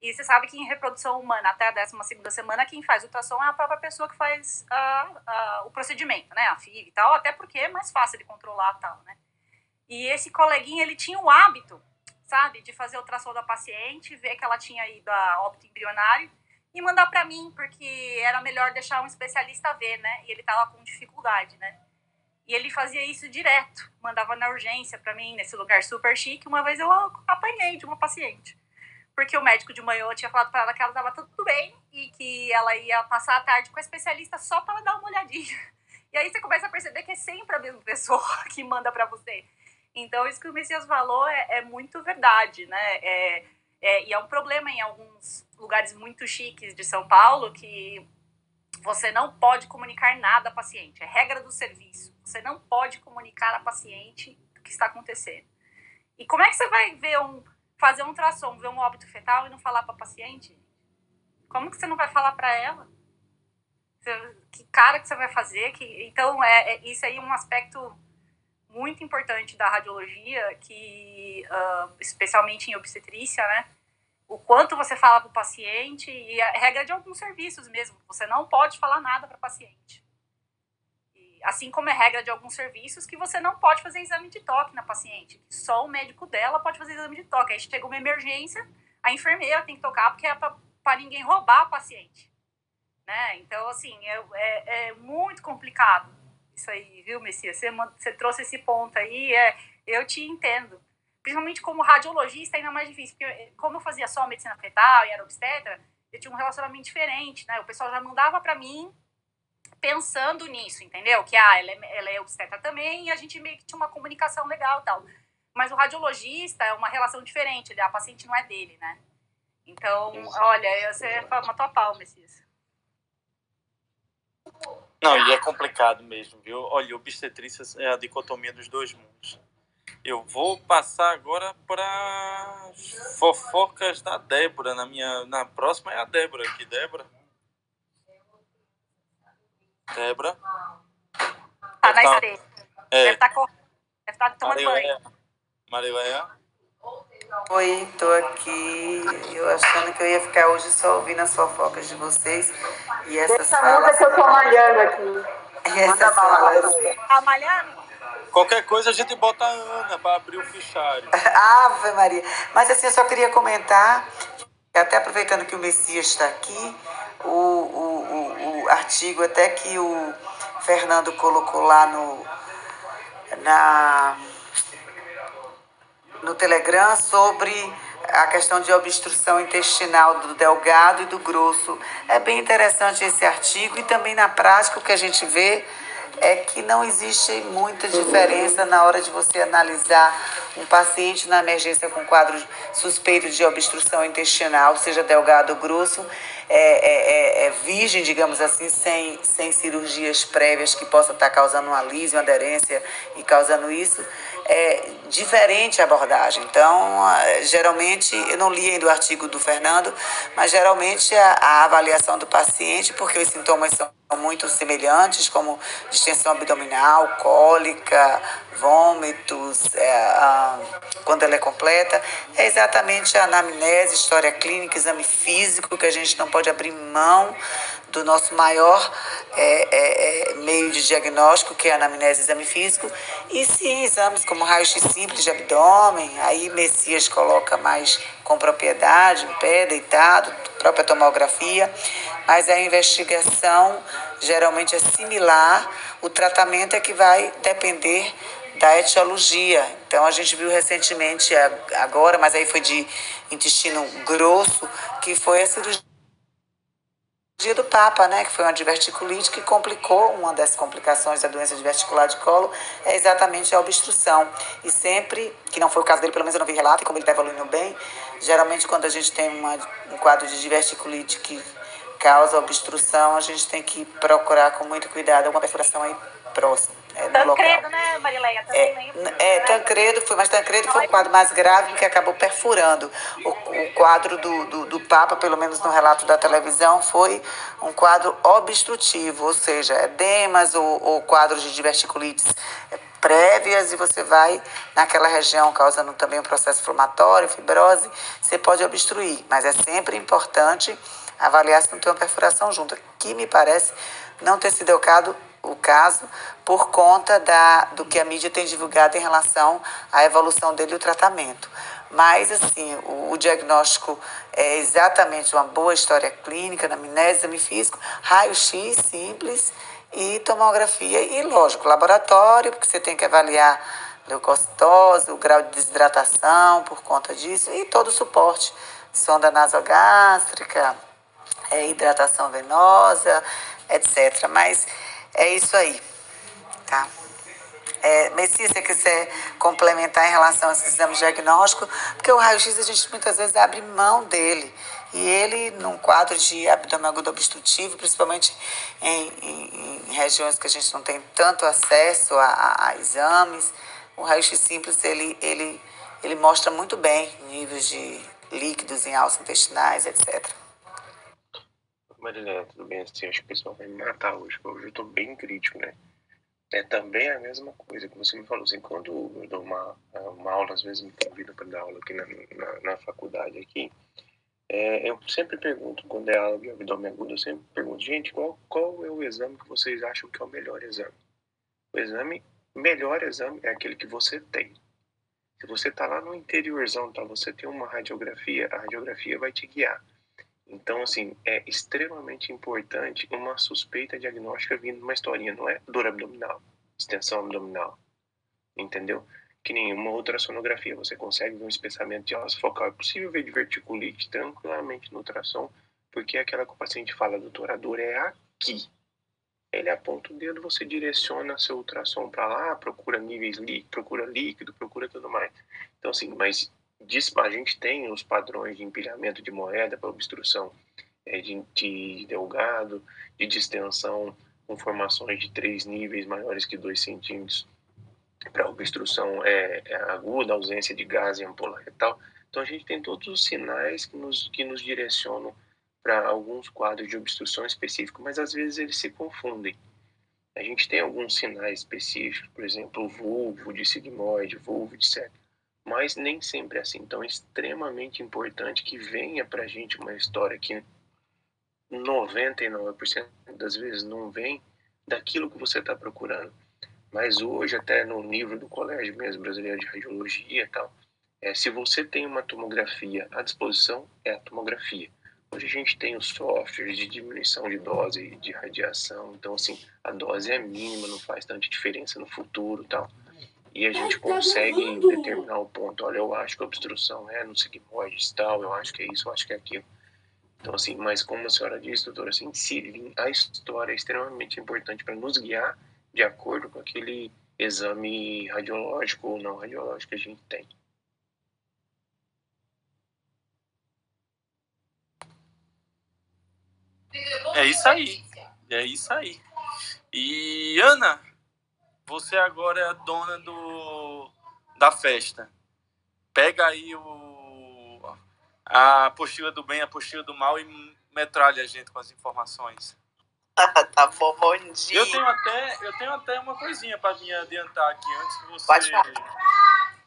E você sabe que em reprodução humana, até a 12 semana, quem faz ultrassom é a própria pessoa que faz uh, uh, o procedimento, né? A FIV e tal, até porque é mais fácil de controlar e tal, né? E esse coleguinha, ele tinha o hábito, sabe, de fazer ultrassom da paciente, ver que ela tinha ido a óbito embrionário e mandar para mim, porque era melhor deixar um especialista ver, né? E ele tava com dificuldade, né? E ele fazia isso direto, mandava na urgência para mim, nesse lugar super chique. Uma vez eu apanhei de uma paciente porque o médico de manhã tinha falado para ela que ela estava tudo bem e que ela ia passar a tarde com a especialista só para dar uma olhadinha. (laughs) E aí você começa a perceber que é sempre a mesma (laughs) pessoa que manda para você. Então, isso que o Messias falou é, é muito verdade, né? É, é, e é um problema em alguns lugares muito chiques de São Paulo que você não pode comunicar nada à paciente. É regra do serviço. Você não pode comunicar à paciente o que está acontecendo. E como é que você vai ver um fazer um ultrassom, ver um óbito fetal e não falar para a paciente? Como que você não vai falar para ela? que cara que você vai fazer? Que, então, é, é, isso aí é um aspecto muito importante da radiologia, que uh, especialmente em obstetrícia, né? O quanto você fala para o paciente e a regra de alguns serviços mesmo. Você não pode falar nada para o paciente assim como é regra de alguns serviços, que você não pode fazer exame de toque na paciente. Só o médico dela pode fazer exame de toque. Aí chega uma emergência, a enfermeira tem que tocar porque é para ninguém roubar a paciente. Né? Então, assim, é, é, é, muito complicado isso aí, viu, Messias? Você, você trouxe esse ponto aí, é, eu te entendo. Principalmente como radiologista, ainda mais difícil, porque como eu fazia só medicina fetal e era obstetra, eu tinha um relacionamento diferente, né? O pessoal já mandava para mim pensando nisso, entendeu? Que ah, ela é, ela é obstetra também e a gente meio que tinha uma comunicação legal e tal. Mas o radiologista é uma relação diferente, a paciente não é dele, né? Então, olha, você matou a pau, Messias. Não, e é complicado mesmo, viu? Olha, obstetrícia é a dicotomia dos dois mundos. Eu vou passar agora para fofocas da Débora. Na minha, na próxima é a Débora aqui, Débora. Débora. Tá na esteira. É. Deve estar tá correndo. Deve estar tá tomando banho. Marileia. Oi, tô aqui. Eu achando que eu ia ficar hoje só ouvindo as fofocas de vocês. E essas Deixa falas... que eu tô malhando aqui. E essas falas... Tá malhando? Qualquer coisa a gente bota a Ana para abrir o fichário. (laughs) Ave Maria. Mas assim, eu só queria comentar, até aproveitando que o Messias está aqui, o, o, o, o artigo até que o Fernando colocou lá no, na, no Telegram sobre a questão de obstrução intestinal do delgado e do grosso. É bem interessante esse artigo e também na prática o que a gente vê é que não existe muita diferença na hora de você analisar um paciente na emergência com quadro suspeito de obstrução intestinal, seja delgado ou grosso, é, é, é, é, virgem, digamos assim, sem, sem cirurgias prévias que possam estar causando uma lise, uma aderência e causando isso, é diferente a abordagem. Então, geralmente, eu não li ainda o artigo do Fernando, mas geralmente a, a avaliação do paciente, porque os sintomas são muito semelhantes, como distensão abdominal, cólica, vômitos, é, a, quando ela é completa, é exatamente a anamnese, história clínica, exame físico, que a gente não pode abrir mão do nosso maior é, é, é meio de diagnóstico, que é a anamnese exame físico, e sim, exames como raio-x simples de abdômen, aí Messias coloca mais com propriedade, em pé, deitado, própria tomografia, mas a investigação geralmente é similar, o tratamento é que vai depender da etiologia. Então a gente viu recentemente agora, mas aí foi de intestino grosso, que foi a cirurgia do Papa, né, que foi uma diverticulite que complicou, uma das complicações da doença diverticular de colo é exatamente a obstrução. E sempre, que não foi o caso dele, pelo menos eu não vi relato, e como ele está evoluindo bem, geralmente quando a gente tem uma, um quadro de diverticulite que causa obstrução, a gente tem que procurar com muito cuidado alguma perfuração aí próxima. É, Tancredo, né, Marileia? Também é, lembro. É, Tancredo foi, mas Tancredo foi um quadro mais grave que acabou perfurando. O, o quadro do, do, do, Papa, pelo menos no relato da televisão, foi um quadro obstrutivo, ou seja, edemas ou, ou quadros de diverticulites prévias e você vai naquela região causando também um processo inflamatório, fibrose, você pode obstruir, mas é sempre importante avaliar se não tem uma perfuração junto, que me parece não ter sido o caso, o caso por conta da, do que a mídia tem divulgado em relação à evolução dele e o tratamento. Mas, assim, o, o diagnóstico é exatamente uma boa história clínica, anamnese, exame físico, raio-x simples e tomografia. E, lógico, laboratório, porque você tem que avaliar leucocitose, o grau de desidratação por conta disso e todo o suporte, sonda nasogástrica, é, hidratação venosa, etc. Mas é isso aí, tá? É, se você quiser complementar em relação a esses exames diagnósticos, porque o raio-x a gente muitas vezes abre mão dele. E ele, num quadro de abdômen agudo obstrutivo, principalmente em, em, em, regiões que a gente não tem tanto acesso a, a, a exames, o raio-x simples ele, ele, ele mostra muito bem níveis de líquidos em alças intestinais, etc. Marilena, tudo bem? Assim, acho que o pessoal vai me matar hoje, porque hoje eu estou bem crítico, né? É também a mesma coisa que você me falou, assim, quando eu dou uma, uma aula, às vezes me convidam para dar aula aqui na, na, na faculdade aqui, é, eu sempre pergunto, quando é aula de abdômen agudo, eu sempre pergunto, gente, qual, qual é o exame que vocês acham que é o melhor exame? O exame, melhor exame é aquele que você tem. Se você está lá no interiorzão, tá, você tem uma radiografia, a radiografia vai te guiar. Então, assim, é extremamente importante uma suspeita diagnóstica vindo de uma historinha, não é dor abdominal, extensão abdominal, entendeu? Que nenhuma ultrassonografia, você consegue ver um espessamento de osso focal. É possível ver diverticulite tranquilamente no ultrassom, porque é aquela que o paciente fala, doutor, a dor é aqui. Ele aponta o dedo, você direciona seu ultrassom para lá, procura níveis líquidos, procura líquido, procura tudo mais. Então, assim, mas a gente tem os padrões de empilhamento de moeda para obstrução é, de, de delgado, de distensão com formações de três níveis maiores que dois centímetros para obstrução é, é, aguda, ausência de gás em ampola retal. Então a gente tem todos os sinais que nos, que nos direcionam para alguns quadros de obstrução específico, mas às vezes eles se confundem. A gente tem alguns sinais específicos, por exemplo, o vulvo de sigmoide, vulvo de seta mas nem sempre é assim. Então é extremamente importante que venha para a gente uma história que 99% das vezes não vem daquilo que você está procurando. Mas hoje, até no livro do Colégio mesmo Brasileiro de Radiologia e tal, é, se você tem uma tomografia à disposição, é a tomografia. Hoje a gente tem os softwares de diminuição de dose de radiação, então assim, a dose é mínima, não faz tanta diferença no futuro tal e a gente consegue determinar o ponto. Olha, eu acho que a obstrução é no sigmoide tal, eu acho que é isso, eu acho que é aquilo. Então, assim, mas como a senhora disse, doutora, assim, a história é extremamente importante para nos guiar de acordo com aquele exame radiológico ou não radiológico que a gente tem. É isso aí. É isso aí. E Ana, você agora é a dona do, da festa. Pega aí o, a apostila do bem, a apostila do mal e metralha a gente com as informações. (laughs) tá bom, bom dia. Eu tenho até, eu tenho até uma coisinha para me adiantar aqui antes que você.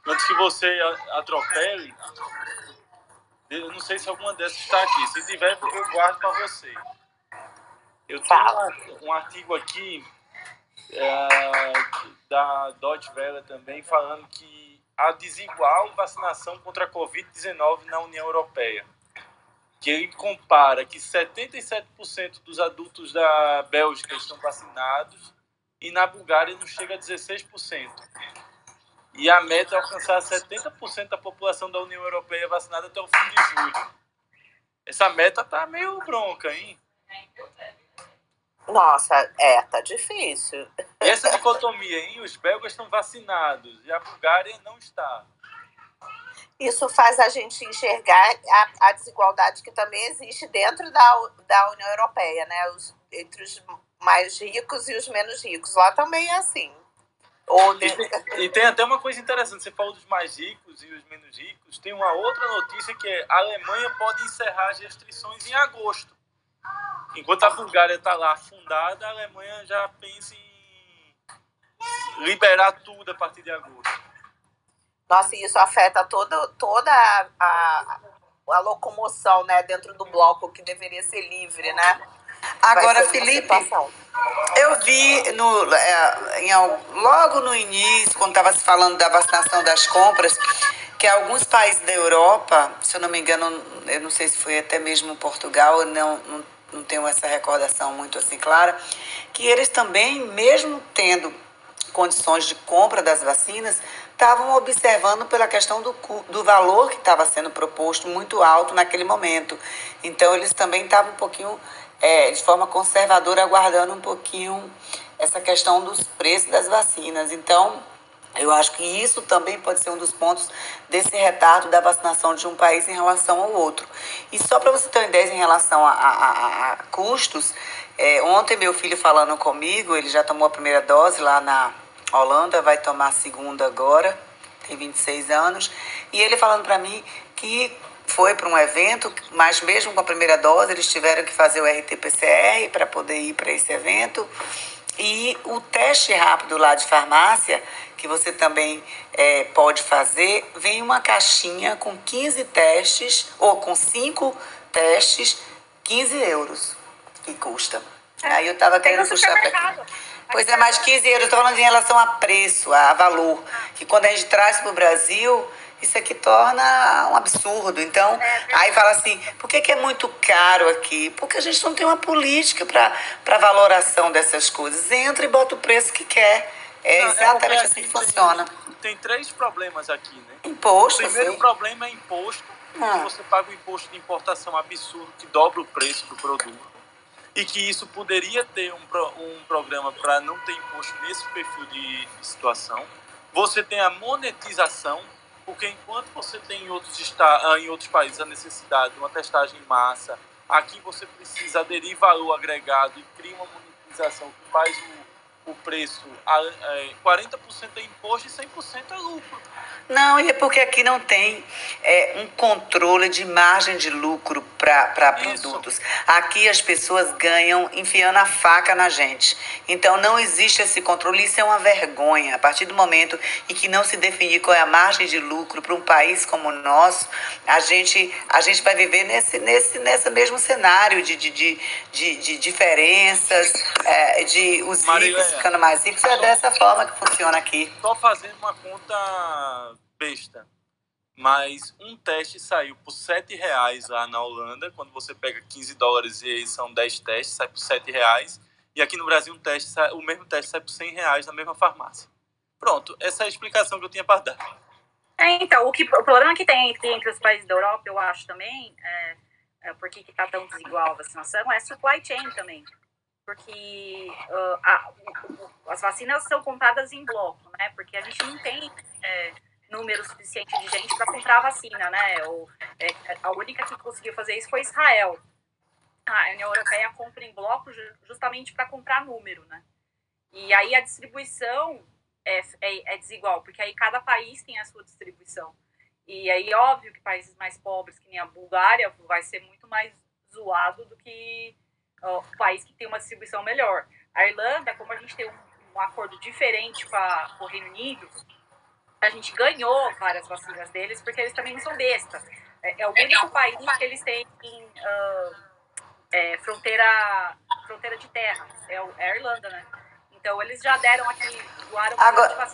Antes que você atropele. Eu não sei se alguma dessas está aqui. Se tiver, eu guardo para você. Eu tenho um artigo aqui é, da Deutsche Welle também, falando que a desigual vacinação contra a Covid-19 na União Europeia. Que ele compara que 77% dos adultos da Bélgica estão vacinados e na Bulgária não chega a 16%. E a meta é alcançar 70% da população da União Europeia vacinada até o fim de julho. Essa meta tá meio bronca, hein? Nossa, é, tá difícil. Essa dicotomia, hein? Os belgas estão vacinados e a Bulgária não está. Isso faz a gente enxergar a, a desigualdade que também existe dentro da, da União Europeia, né? Os, entre os mais ricos e os menos ricos. Lá também é assim. Ou e, tem, e tem até uma coisa interessante, você falou dos mais ricos e os menos ricos, tem uma outra notícia que é a Alemanha pode encerrar as restrições em agosto. Enquanto a Bulgária está lá afundada, a Alemanha já pensa em liberar tudo a partir de agosto. Nossa, e isso afeta toda, toda a, a, a locomoção né, dentro do bloco que deveria ser livre, né? Agora, Felipe, eu vi no, é, em, logo no início, quando estava se falando da vacinação das compras, que alguns países da Europa, se eu não me engano, eu não sei se foi até mesmo Portugal, não, não, não tenho essa recordação muito assim clara, que eles também, mesmo tendo condições de compra das vacinas, estavam observando pela questão do, do valor que estava sendo proposto muito alto naquele momento. Então, eles também estavam um pouquinho, é, de forma conservadora, aguardando um pouquinho essa questão dos preços das vacinas. Então, eu acho que isso também pode ser um dos pontos desse retardo da vacinação de um país em relação ao outro. E só para você ter uma ideia em relação a, a, a custos, é, ontem meu filho falando comigo, ele já tomou a primeira dose lá na Holanda, vai tomar a segunda agora, tem 26 anos, e ele falando para mim que foi para um evento, mas mesmo com a primeira dose, eles tiveram que fazer o RT-PCR para poder ir para esse evento. E o teste rápido lá de farmácia, que você também é, pode fazer, vem uma caixinha com 15 testes, ou com 5 testes, 15 euros que custa. É, Aí eu estava querendo puxar para aqui. Pois é, mais 15 euros. Estou falando em relação a preço, a valor. Que quando a gente traz para o Brasil, isso aqui torna um absurdo. Então, aí fala assim, por que, que é muito caro aqui? Porque a gente não tem uma política para valoração dessas coisas. Entra e bota o preço que quer. É não, exatamente é assim que funciona. Tem três problemas aqui, né? Imposto. O primeiro sim. problema é imposto. Ah. Você paga o imposto de importação absurdo que dobra o preço do produto e que isso poderia ter um, um programa para não ter imposto nesse perfil de, situação. Você tem a monetização, porque enquanto você tem em outros, ah, em outros países a necessidade de uma testagem em massa, aqui você precisa aderir valor agregado e cria uma monetização que faz o, o preço, a, a, 40% é imposto e 100% é lucro. Não, e é porque aqui não tem é, um controle de margem de lucro para produtos. Aqui as pessoas ganham enfiando a faca na gente. Então não existe esse controle. Isso é uma vergonha. A partir do momento em que não se definir qual é a margem de lucro para um país como o nosso, a gente, a gente vai viver nesse, nesse, nesse mesmo cenário de, de, de, de, de diferenças, é, de os ficando mais ricos. É dessa forma que funciona aqui. Estou fazendo uma conta besta. Mas um teste saiu por 7 reais lá na Holanda, quando você pega 15 dólares e são 10 testes, sai por 7 reais. E aqui no Brasil um teste, o mesmo teste sai por 100 reais na mesma farmácia. Pronto, essa é a explicação que eu tinha para dar. É, então, o, que, o problema que tem entre, entre os países da Europa, eu acho também, é, é por que está tão desigual a vacinação, é supply chain também. Porque uh, a, as vacinas são compradas em bloco, né? Porque a gente não tem... É, número suficiente de gente para comprar a vacina, né? Ou, é, a única que conseguiu fazer isso foi Israel. A União Europeia compra em bloco justamente para comprar número, né? E aí a distribuição é, é, é, desigual, porque aí cada país tem a sua distribuição. E aí, óbvio que países mais pobres, que nem a Bulgária, vai ser muito mais zoado do que o país que tem uma distribuição melhor. A Irlanda, como a gente tem um, um acordo diferente com o Reino Unido, a gente ganhou várias vacinas deles, porque eles também não são bestas. É, é o único país que eles têm uh, é, fronteira, fronteira de terra, é, é, a Irlanda, né? Então eles já deram aqui, doaram agora,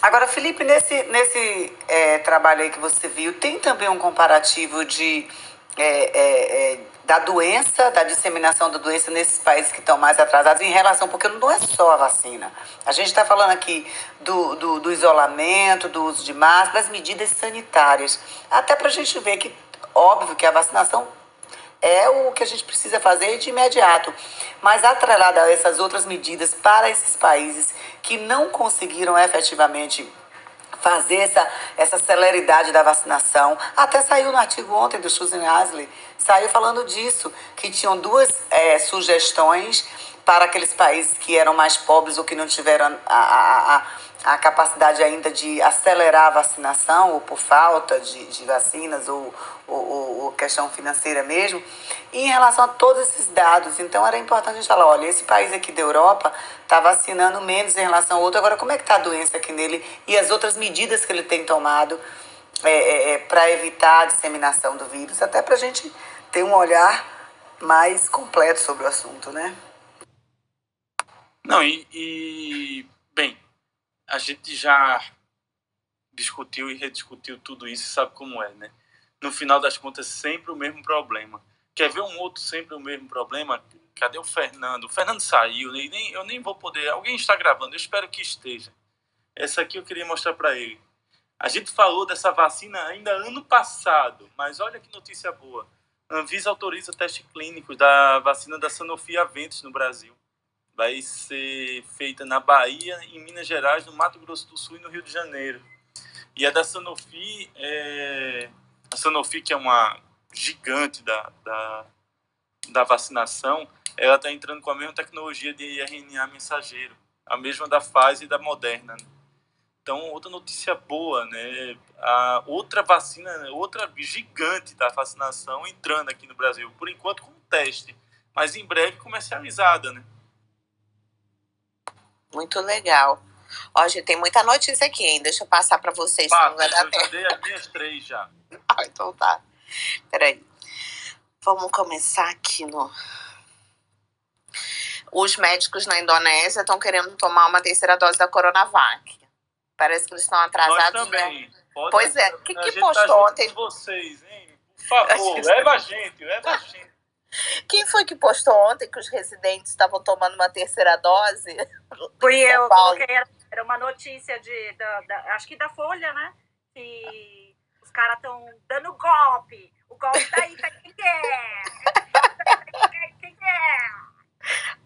agora, Felipe, nesse, nesse é, trabalho aí que você viu, tem também um comparativo de é, é, é, da doença, da disseminação da doença nesses países que estão mais atrasados em relação, porque não é só a vacina. A gente está falando aqui do, do, do, isolamento, do uso de máscara, das medidas sanitárias. Até para a gente ver que, óbvio, que a vacinação é o que a gente precisa fazer de imediato. Mas atrelada a essas outras medidas para esses países que não conseguiram efetivamente fazer essa, essa celeridade da vacinação. Até saiu no artigo ontem do Susan Hasley, saiu falando disso, que tinham duas é, sugestões para aqueles países que eram mais pobres ou que não tiveram a, a, a, a capacidade ainda de acelerar a vacinação, ou por falta de, de vacinas, ou, ou, ou, questão financeira mesmo, e em relação a todos esses dados. Então era importante a gente falar, olha, esse país aqui da Europa está vacinando menos em relação ao outro, agora como é que está a doença aqui nele e as outras medidas que ele tem tomado é, é, é para evitar a disseminação do vírus, até para a gente ter um olhar mais completo sobre o assunto, né? Não, e, e bem, a gente já discutiu e rediscutiu tudo isso, sabe como é, né? No final das contas, sempre o mesmo problema. Quer ver um outro sempre o mesmo problema? Cadê o Fernando? O Fernando saiu, né? nem, eu nem vou poder. Alguém está gravando, eu espero que esteja. Essa aqui eu queria mostrar para ele. A gente falou dessa vacina ainda ano passado, mas olha que notícia boa. A Anvisa autoriza testes clínicos da vacina da Sanofi Aventis no Brasil vai ser feita na Bahia, em Minas Gerais, no Mato Grosso do Sul e no Rio de Janeiro. E a da Sanofi, é... a Sanofi que é uma gigante da, da, da vacinação, ela está entrando com a mesma tecnologia de RNA mensageiro, a mesma da Pfizer e da Moderna. Então, outra notícia boa, né? A outra vacina, outra gigante da vacinação entrando aqui no Brasil, por enquanto com teste, mas em breve comercializada, né? Muito legal. Ó, gente, tem muita notícia aqui, hein? Deixa eu passar para vocês, Passa, não vai dar eu tempo. já dei as minhas três já. (laughs) ah, então tá. Peraí. Vamos começar aqui no... Os médicos na Indonésia estão querendo tomar uma terceira dose da Coronavac. Parece que eles estão atrasados. Nós também. Né? Pois é. O que, que tá postou tá ontem? vocês, hein? Por favor, (laughs) leva a gente, leva a gente. Quem foi que postou ontem que os residentes estavam tomando uma terceira dose? (laughs) Fui eu, coloquei, era uma notícia de, da, da, acho que da Folha, né? Que os caras estão dando golpe. O golpe tá aí, tá quem quer. Quem quer.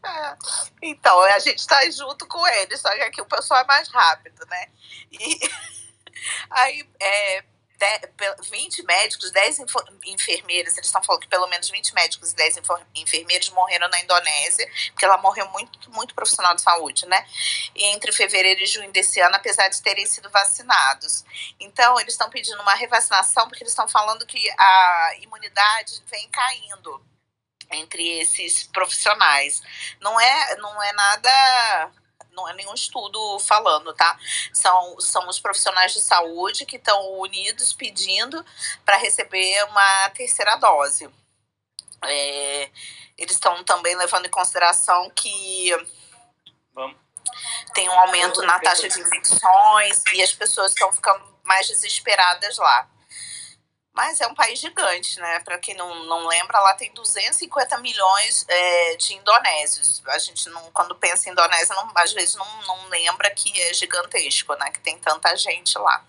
É. Então, a gente tá junto com eles, só que aqui o pessoal é mais rápido, né? E (laughs) aí, é, 20 médicos, 10 enfermeiras, eles estão falando que pelo menos 20 médicos e 10 enfermeiros morreram na Indonésia, porque ela morreu muito, muito profissional de saúde, né? Entre fevereiro e junho desse ano, apesar de terem sido vacinados. Então, eles estão pedindo uma revacinação, porque eles estão falando que a imunidade vem caindo entre esses profissionais. Não é, não é nada não é nenhum estudo falando, tá? São, são os profissionais de saúde que estão unidos pedindo para receber uma terceira dose. É, eles estão também levando em consideração que Vamos. tem um aumento na taxa de infecções e as pessoas estão ficando mais desesperadas lá. Mas é um país gigante, né? Para quem não, não lembra, lá tem 250 milhões é, de indonésios. A gente, não, quando pensa em Indonésia, não, às vezes não, não lembra que é gigantesco, né? Que tem tanta gente lá.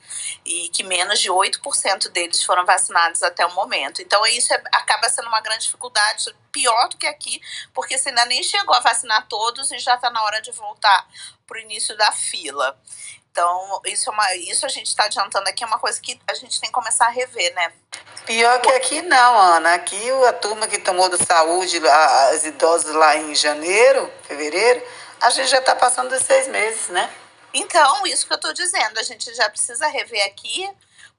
E que menos de 8% deles foram vacinados até o momento. Então, isso é, acaba sendo uma grande dificuldade, pior do que aqui, porque você ainda nem chegou a vacinar todos e já está na hora de voltar para o início da fila. Então, isso, é uma, isso a gente está adiantando aqui, é uma coisa que a gente tem que começar a rever, né? Pior que aqui não, Ana. Aqui a turma que tomou do saúde, as idosas lá em janeiro, fevereiro, a gente já está passando dos seis meses, né? Então, isso que eu estou dizendo, a gente já precisa rever aqui,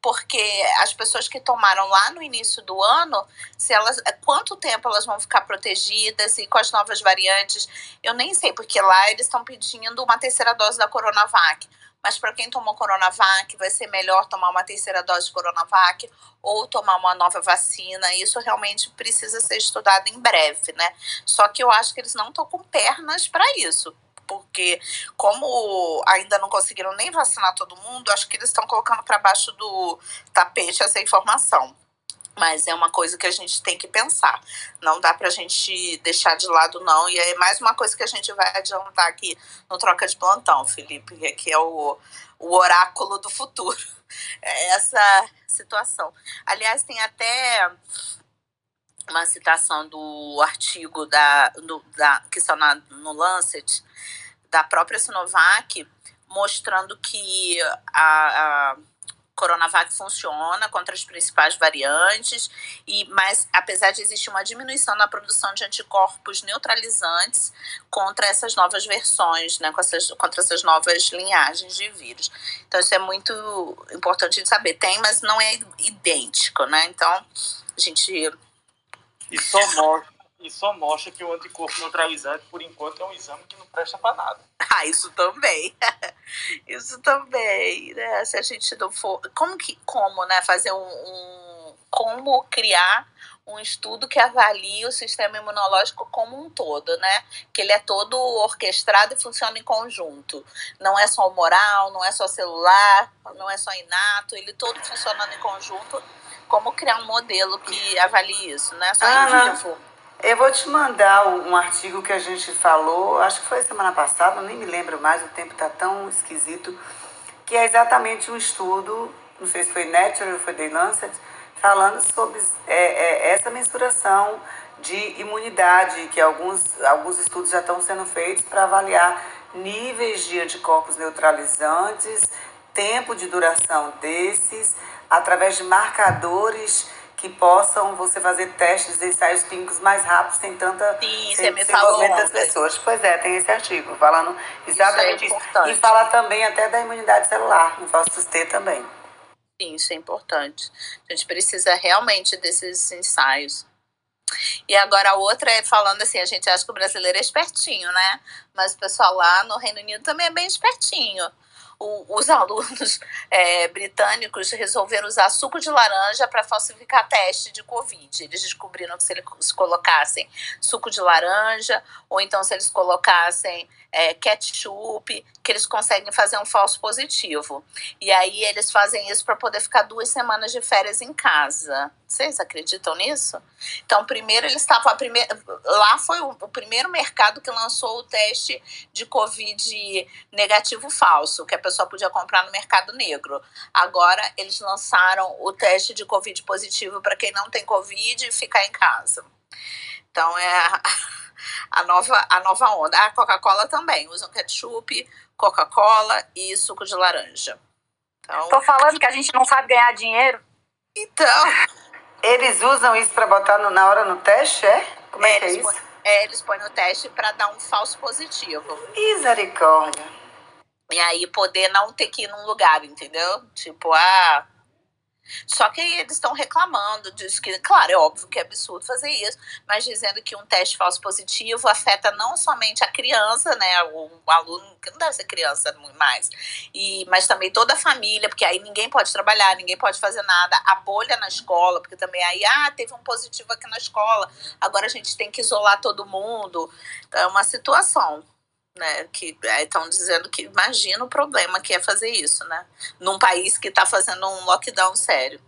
porque as pessoas que tomaram lá no início do ano, se elas, quanto tempo elas vão ficar protegidas e com as novas variantes, eu nem sei, porque lá eles estão pedindo uma terceira dose da Coronavac mas para quem tomou Coronavac, vai ser melhor tomar uma terceira dose de Coronavac ou tomar uma nova vacina. Isso realmente precisa ser estudado em breve, né? Só que eu acho que eles não estão com pernas para isso. Porque, como ainda não conseguiram nem vacinar todo mundo, acho que eles estão colocando para baixo do tapete essa informação. Mas é uma coisa que a gente tem que pensar. Não dá para a gente deixar de lado, não. E é mais uma coisa que a gente vai adiantar aqui no Troca de Plantão, Felipe, que é o, o oráculo do futuro. (laughs) É essa situação. Aliás, tem até uma citação do artigo da, do, da, que está na, no Lancet, da própria Sinovac, mostrando que a, a Coronavac funciona contra as principais variantes, e mas apesar de existir uma diminuição na produção de anticorpos neutralizantes contra essas novas versões, né, essas, contra essas novas linhagens de vírus. Então isso é muito importante de saber. Tem, mas não é idêntico, né? Então a gente e só mostra e só mostra que o anticorpo neutralizante, por enquanto, é um exame que não presta para nada. (laughs) Ah, isso também. (laughs) isso também, né? Se a gente não for. Como que. Como, né? Fazer um. um como criar um estudo que avalie o sistema imunológico como um todo, né? Que ele é todo orquestrado e funciona em conjunto. Não é só moral, não é só celular, não é só inato, ele todo funcionando em conjunto. Como criar um modelo que avalie isso, né? Só ah, em vivo. Eu vou te mandar um artigo que a gente falou, acho que foi semana passada, nem me lembro mais, o tempo está tão esquisito, que é exatamente um estudo, não sei se foi Nature ou foi The Lancet, falando sobre é, é, essa mensuração de imunidade, que alguns, alguns estudos já estão sendo feitos para avaliar níveis de anticorpos neutralizantes, tempo de duração desses, através de marcadores que possam você fazer testes de ensaios clínicos mais rápidos, sem tanta Sim, sem falou das pessoas. Pois é, tem esse artigo falando exatamente Isso é isso. E fala também até da imunidade celular, no Fausto T também. Sim, isso é importante. A gente precisa realmente desses ensaios. E agora a outra é falando assim, a gente acha que o brasileiro é espertinho, né? Mas o pessoal lá no Reino Unido também é bem espertinho. O- os alunos (laughs) é, britânicos resolveram usar suco de laranja para falsificar teste de Covid. Eles descobriram que se eles colocassem suco de laranja, ou então se eles colocassem é, ketchup, que eles conseguem fazer um falso positivo. E aí eles fazem isso para poder ficar duas semanas de férias em casa. Vocês acreditam nisso? Então, primeiro eles estavam. Lá foi o, o primeiro mercado que lançou o teste de Covid negativo falso, que a pessoa podia comprar no mercado negro. Agora eles lançaram o teste de Covid positivo para quem não tem Covid e ficar em casa. Então é a, nova, a nova onda. A Coca-Cola também usam ketchup, Coca-Cola e suco de laranja. Então, Tô falando que a gente não sabe ganhar dinheiro. então (laughs) Eles usam isso para botar no- na hora no teste, é? Como é, que é isso? põem, é, eles põem no teste para dar um falso positivo. Misericórdia. E aí poder não ter que ir num lugar, entendeu? Tipo, ah. Só que eles estão reclamando disso, que, claro, é óbvio que é absurdo fazer isso, mas dizendo que um teste falso positivo afeta não somente a criança, né? O, aluno, que não deve ser criança mais, e, mas também toda a família, porque aí ninguém pode trabalhar, ninguém pode fazer nada, a bolha na escola, porque também aí, ah, teve um positivo aqui na escola, agora a gente tem que isolar todo mundo. Então é uma situação né, que estão dizendo que imagina o problema que é fazer isso, né, num país que está fazendo um lockdown sério.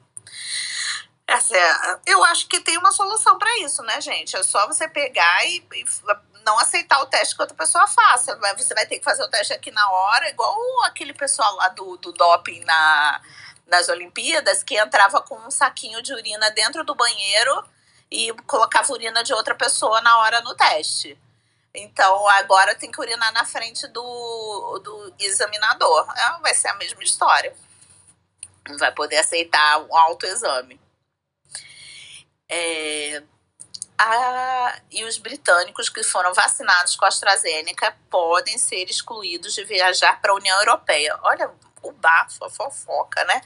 Essa é- eu acho que tem uma solução para isso, né, gente? É só você pegar e, e não aceitar o teste que outra pessoa faça. Vai- Você vai ter que fazer o teste aqui na hora, igual aquele pessoal lá do, do doping na, nas Olimpíadas, que entrava com um saquinho de urina dentro do banheiro e colocava urina de outra pessoa na hora no teste. Então agora tem que urinar na frente do, do examinador. É, vai ser a mesma história. Não vai poder aceitar um autoexame. É, a- e os britânicos que foram vacinados com a AstraZeneca podem ser excluídos de viajar para a União Europeia. Olha o bafo, a fofoca, né?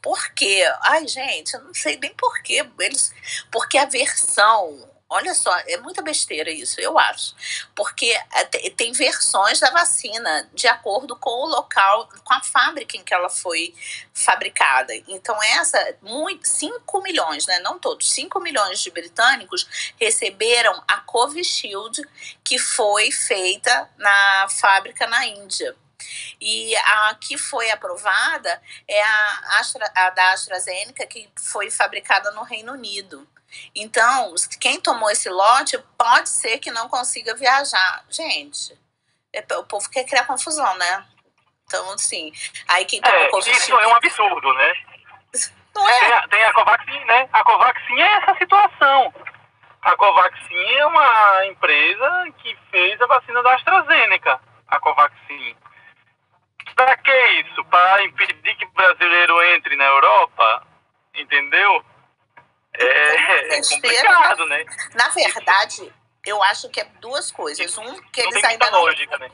Por quê? Ai, gente, eu não sei nem por quê. Eles, porque a versão. Olha só, é muita besteira isso, eu acho. Porque te- tem versões da vacina de acordo com o local, com a fábrica em que ela foi fabricada. Então, essa, muito, 5 milhões, né? Não todos, 5 milhões de britânicos receberam a Covishield, que foi feita na fábrica na Índia. E a que foi aprovada é a, Astra, a da AstraZeneca, que foi fabricada no Reino Unido. Então, quem tomou esse lote pode ser que não consiga viajar. Gente, é- o povo quer criar confusão, né? Então, assim, aí quem tomou É, isso é um absurdo, né? Não é? Tem a, tem a Covaxin, né? A Covaxin é essa situação. A Covaxin é uma empresa que fez a vacina da AstraZeneca, a Covaxin. Para que isso? Para impedir que o brasileiro entre na é, é complicado, né? Na verdade, eu acho que é duas coisas. Um, que eles ainda não. lógica, né?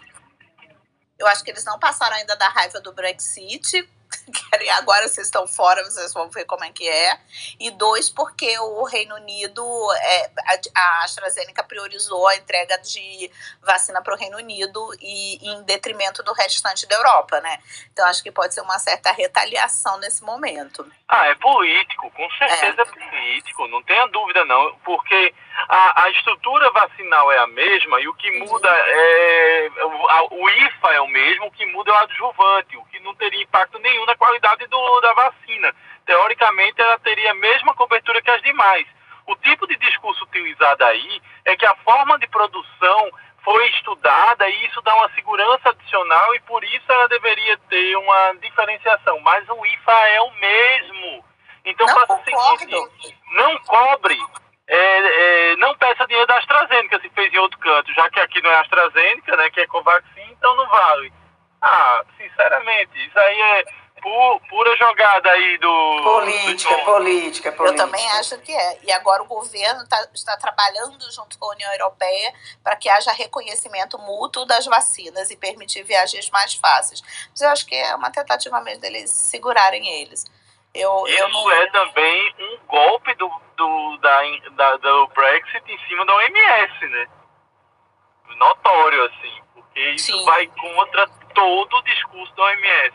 Eu acho que eles não passaram ainda da raiva do Brexit. (laughs) Querem- Agora vocês estão fora, vocês vão ver como é que é. E dois, porque o Reino Unido, é, a, AstraZeneca priorizou a entrega de vacina para o Reino Unido e em detrimento do restante da Europa, né? Então acho que pode ser uma certa retaliação nesse momento. Ah, é político, com certeza é, político, não tenha dúvida não, porque a, a estrutura vacinal é a mesma e o que muda é o, a- o IFA é o mesmo, o que muda é o adjuvante, o que não teria impacto nenhum na qualidade do, da vacina. Teoricamente, ela teria a mesma cobertura que as demais. O tipo de discurso utilizado aí é que a forma de produção foi estudada e isso dá uma segurança adicional e por isso ela deveria ter uma diferenciação. Mas o IFA é o mesmo. Então Não faça o seguinte, não cobre, é, é, não peça dinheiro da AstraZeneca se fez em outro canto, já que aqui não é AstraZeneca, né, que é Covaxin, então não vale. Ah, sinceramente, isso aí é pu- pura jogada aí do... Política, do- política, política. Eu também acho que é. E agora o governo tá- está trabalhando junto com a União Europeia para que haja reconhecimento mútuo das vacinas e permitir viagens mais fáceis. Mas eu acho que é uma tentativa mesmo deles segurarem eles. Eu, eu Isso não. é também um golpe do, do, da, da- do Brexit em cima da OMS, né? Notório, assim, porque isso Sim. vai contra todo o discurso da OMS.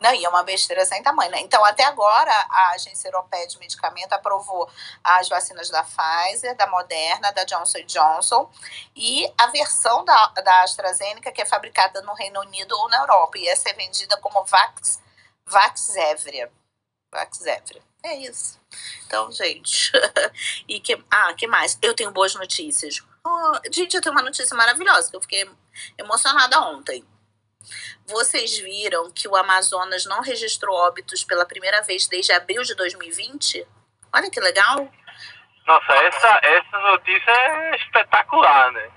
Não, e é uma besteira sem tamanho, né? Então, até agora, a Agência Europeia de Medicamento aprovou as vacinas da Pfizer, da Moderna, da Johnson Johnson e a versão da, da AstraZeneca, que é fabricada no Reino Unido ou na Europa. E essa é vendida como Vax, Vaxzevria. Vaxzevria. É isso. Então, gente. (laughs) e que, ah, que mais? Eu tenho boas notícias. Ah, gente, eu tenho uma notícia maravilhosa, que eu fiquei emocionada ontem. Vocês viram que o Amazonas não registrou óbitos pela primeira vez desde abril de 2020? Olha que legal. Nossa, essa, essa notícia é espetacular, né?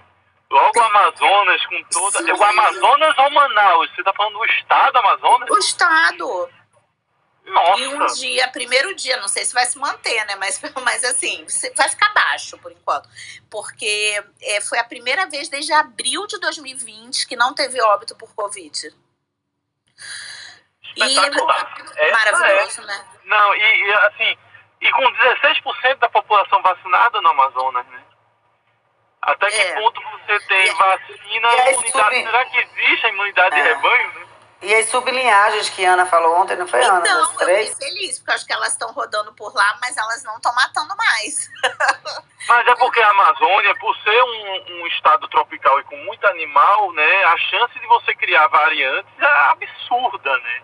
Logo o Amazonas com toda. Sim. O Amazonas ou Manaus? Você tá falando do estado Amazonas? O Estado. Nossa! E um dia, primeiro dia, não sei se vai se manter, né? Mas, (laughs) mas assim, vai ficar baixo por enquanto. Porque é, foi a primeira vez desde abril de 2020 que não teve óbito por Covid. E Espetacular. Essa maravilhoso, é. né? Não, e, e, assim, e com 16% da população vacinada no Amazonas, né? Até que É. ponto você tem E- vacina, e aí, imunidade? Será que existe a imunidade de É. rebanho, né? E as sublinhagens que a Ana falou ontem, não foi, Ana? Então, Das eu três? fiquei feliz, porque eu acho que elas estão rodando por lá, mas elas não estão matando mais. (laughs) Mas é porque a Amazônia, por ser um, um estado tropical e com muito animal, né, a chance de você criar variantes é absurda, né?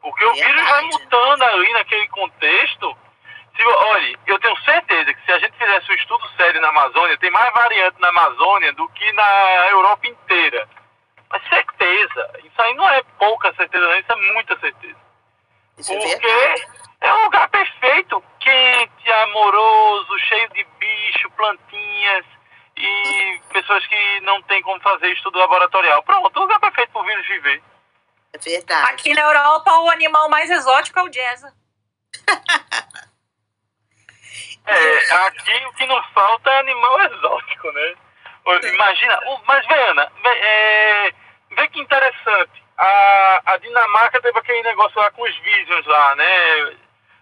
Porque o vírus vai Verdade. mutando ali naquele contexto. Se, olha, eu tenho certeza que se a gente fizesse um estudo sério na Amazônia, tem mais variante na Amazônia do que na Europa inteira. Mas certeza, isso aí não é pouca certeza, isso é muita certeza. Isso é Porque é um lugar perfeito, quente, amoroso, cheio de bicho, plantinhas e (laughs) pessoas que não têm como fazer estudo laboratorial. Pronto, um lugar perfeito para o vírus viver. É verdade. Aqui na Europa, o animal mais exótico é o jazz. (laughs) É, aqui o que não falta é animal (laughs) exótico, né? Ô, Imagina, mas vê, Ana, vê, é, vê que interessante. A, a Dinamarca teve aquele negócio lá com os Visions lá, né?